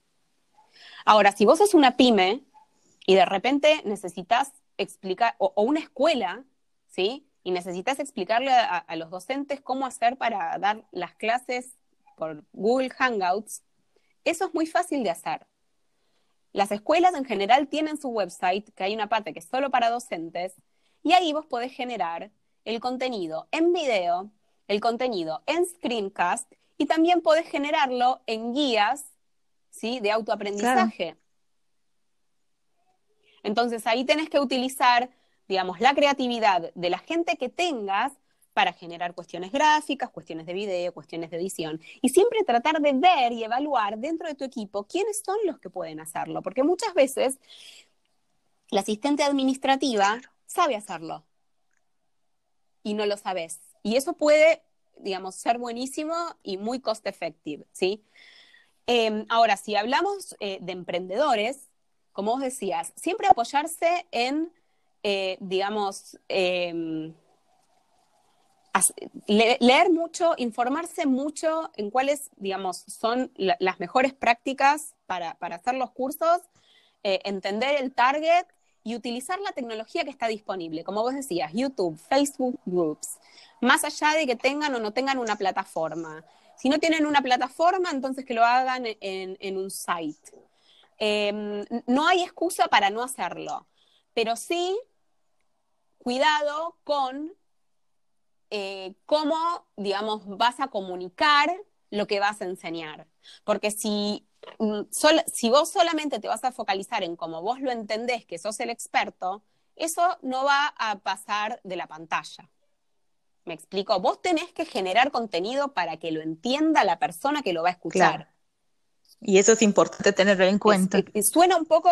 Ahora, si vos sos una pyme y de repente necesitas explicar, o, una escuela, ¿sí? Y necesitas explicarle a, los docentes cómo hacer para dar las clases por Google Hangouts, eso es muy fácil de hacer. Las escuelas en general tienen su website, que hay una parte que es solo para docentes, y ahí vos podés generar el contenido en video el contenido en screencast y también podés generarlo en guías ¿sí? de autoaprendizaje. Entonces ahí tenés que utilizar, digamos, la creatividad de la gente que tengas para generar cuestiones gráficas, cuestiones de video, cuestiones de edición. Y siempre tratar de ver y evaluar dentro de tu equipo quiénes son los que pueden hacerlo, porque muchas veces la asistente administrativa sabe hacerlo y no lo sabes. Y eso puede, digamos, ser buenísimo y muy cost effective, ¿sí? Em, ahora, si hablamos eh, de emprendedores, como vos decías, siempre apoyarse en, eh, digamos, em, leer mucho, informarse mucho en cuáles, digamos, son las mejores prácticas para, para, hacer los cursos, eh, entender el target y utilizar la tecnología que está disponible, como vos decías, YouTube, Facebook Groups, más allá de que tengan o no tengan una plataforma. Si no tienen una plataforma, entonces que lo hagan en, un site. Em, no hay excusa para no hacerlo, pero sí cuidado con eh, cómo, digamos, vas a comunicar lo que vas a enseñar. Porque si Mm, si vos solamente te vas a focalizar en cómo vos lo entendés, que sos el experto, eso no va a pasar de la pantalla. ¿Me explico? Vos tenés que generar contenido para que lo entienda la persona que lo va a escuchar. Y eso es importante tenerlo en cuenta. suena un poco,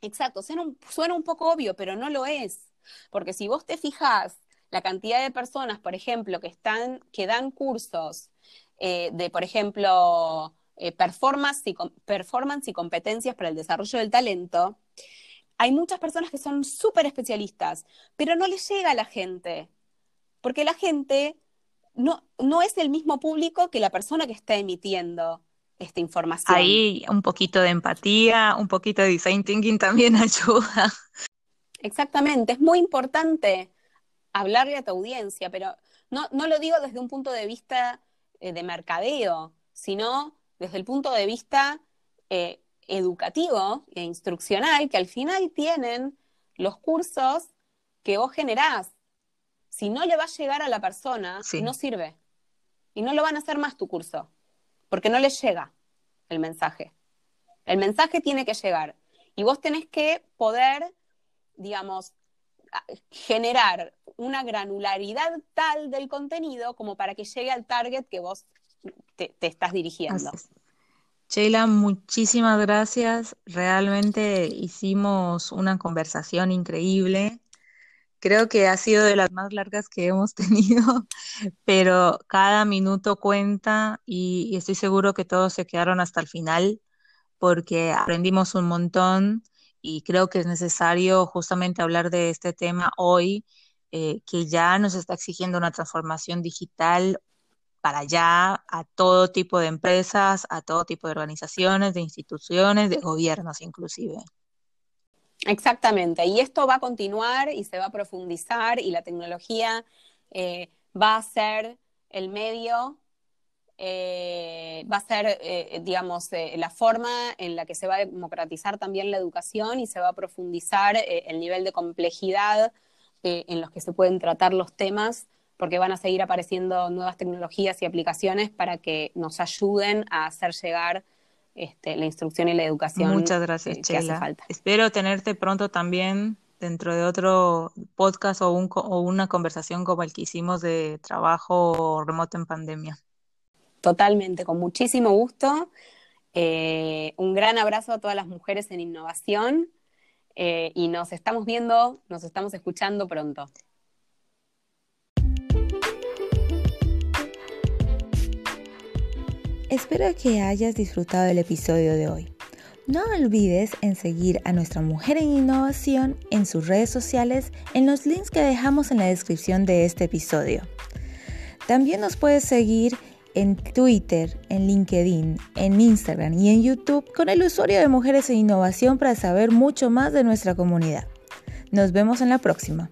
exacto, suena un, suena un poco obvio, pero no lo es. Porque si vos te fijas la cantidad de personas, por ejemplo, que, están, que dan cursos eh, de, por ejemplo, eh, performance, y, performance y competencias para el desarrollo del talento, hay muchas personas que son súper especialistas, pero no les llega a la gente, porque la gente no, no es el mismo público que la persona que está emitiendo esta información. Ahí un poquito de empatía, un poquito de design thinking también ayuda. Exactamente, es muy importante hablarle a tu audiencia, pero no, no lo digo desde un punto de vista eh, de mercadeo, sino desde el punto de vista eh, educativo e instruccional, que al final tienen los cursos que vos generás. Si no le va a llegar a la persona, no sirve. Y no lo van a hacer más tu curso, porque no le llega el mensaje. El mensaje tiene que llegar. Y vos tenés que poder, digamos, generar una granularidad tal del contenido como para que llegue al target que vos te, estás dirigiendo. Sheila, muchísimas gracias. Realmente hicimos una conversación increíble. Creo que ha sido de las más largas que hemos tenido, pero cada minuto cuenta y, estoy seguro que todos se quedaron hasta el final porque aprendimos un montón y creo que es necesario justamente hablar de este tema hoy, eh, que ya nos está exigiendo una transformación digital para allá a todo tipo de empresas, a todo tipo de organizaciones, de instituciones, de gobiernos inclusive. Exactamente, y esto va a continuar y se va a profundizar y la tecnología eh, va a ser el medio, eh, va a ser, eh, digamos, la forma en la que se va a democratizar también la educación y se va a profundizar el nivel de complejidad en los que se pueden tratar los temas porque van a seguir apareciendo nuevas tecnologías y aplicaciones para que nos ayuden a hacer llegar este, la instrucción y la educación. Muchas gracias, Espero tenerte pronto también dentro de otro podcast o, una conversación como el que hicimos de trabajo remoto en pandemia. Totalmente, con muchísimo gusto. Eh, un gran abrazo a todas las mujeres en innovación eh, y nos estamos viendo, nos estamos escuchando pronto. Espero que hayas disfrutado del episodio de hoy. No olvides en seguir a nuestra mujer en innovación en sus redes sociales en los links que dejamos en la descripción de este episodio. También nos puedes seguir en Twitter, en LinkedIn, en Instagram y en YouTube con el usuario de Mujeres en Innovación para saber mucho más de nuestra comunidad. Nos vemos en la próxima.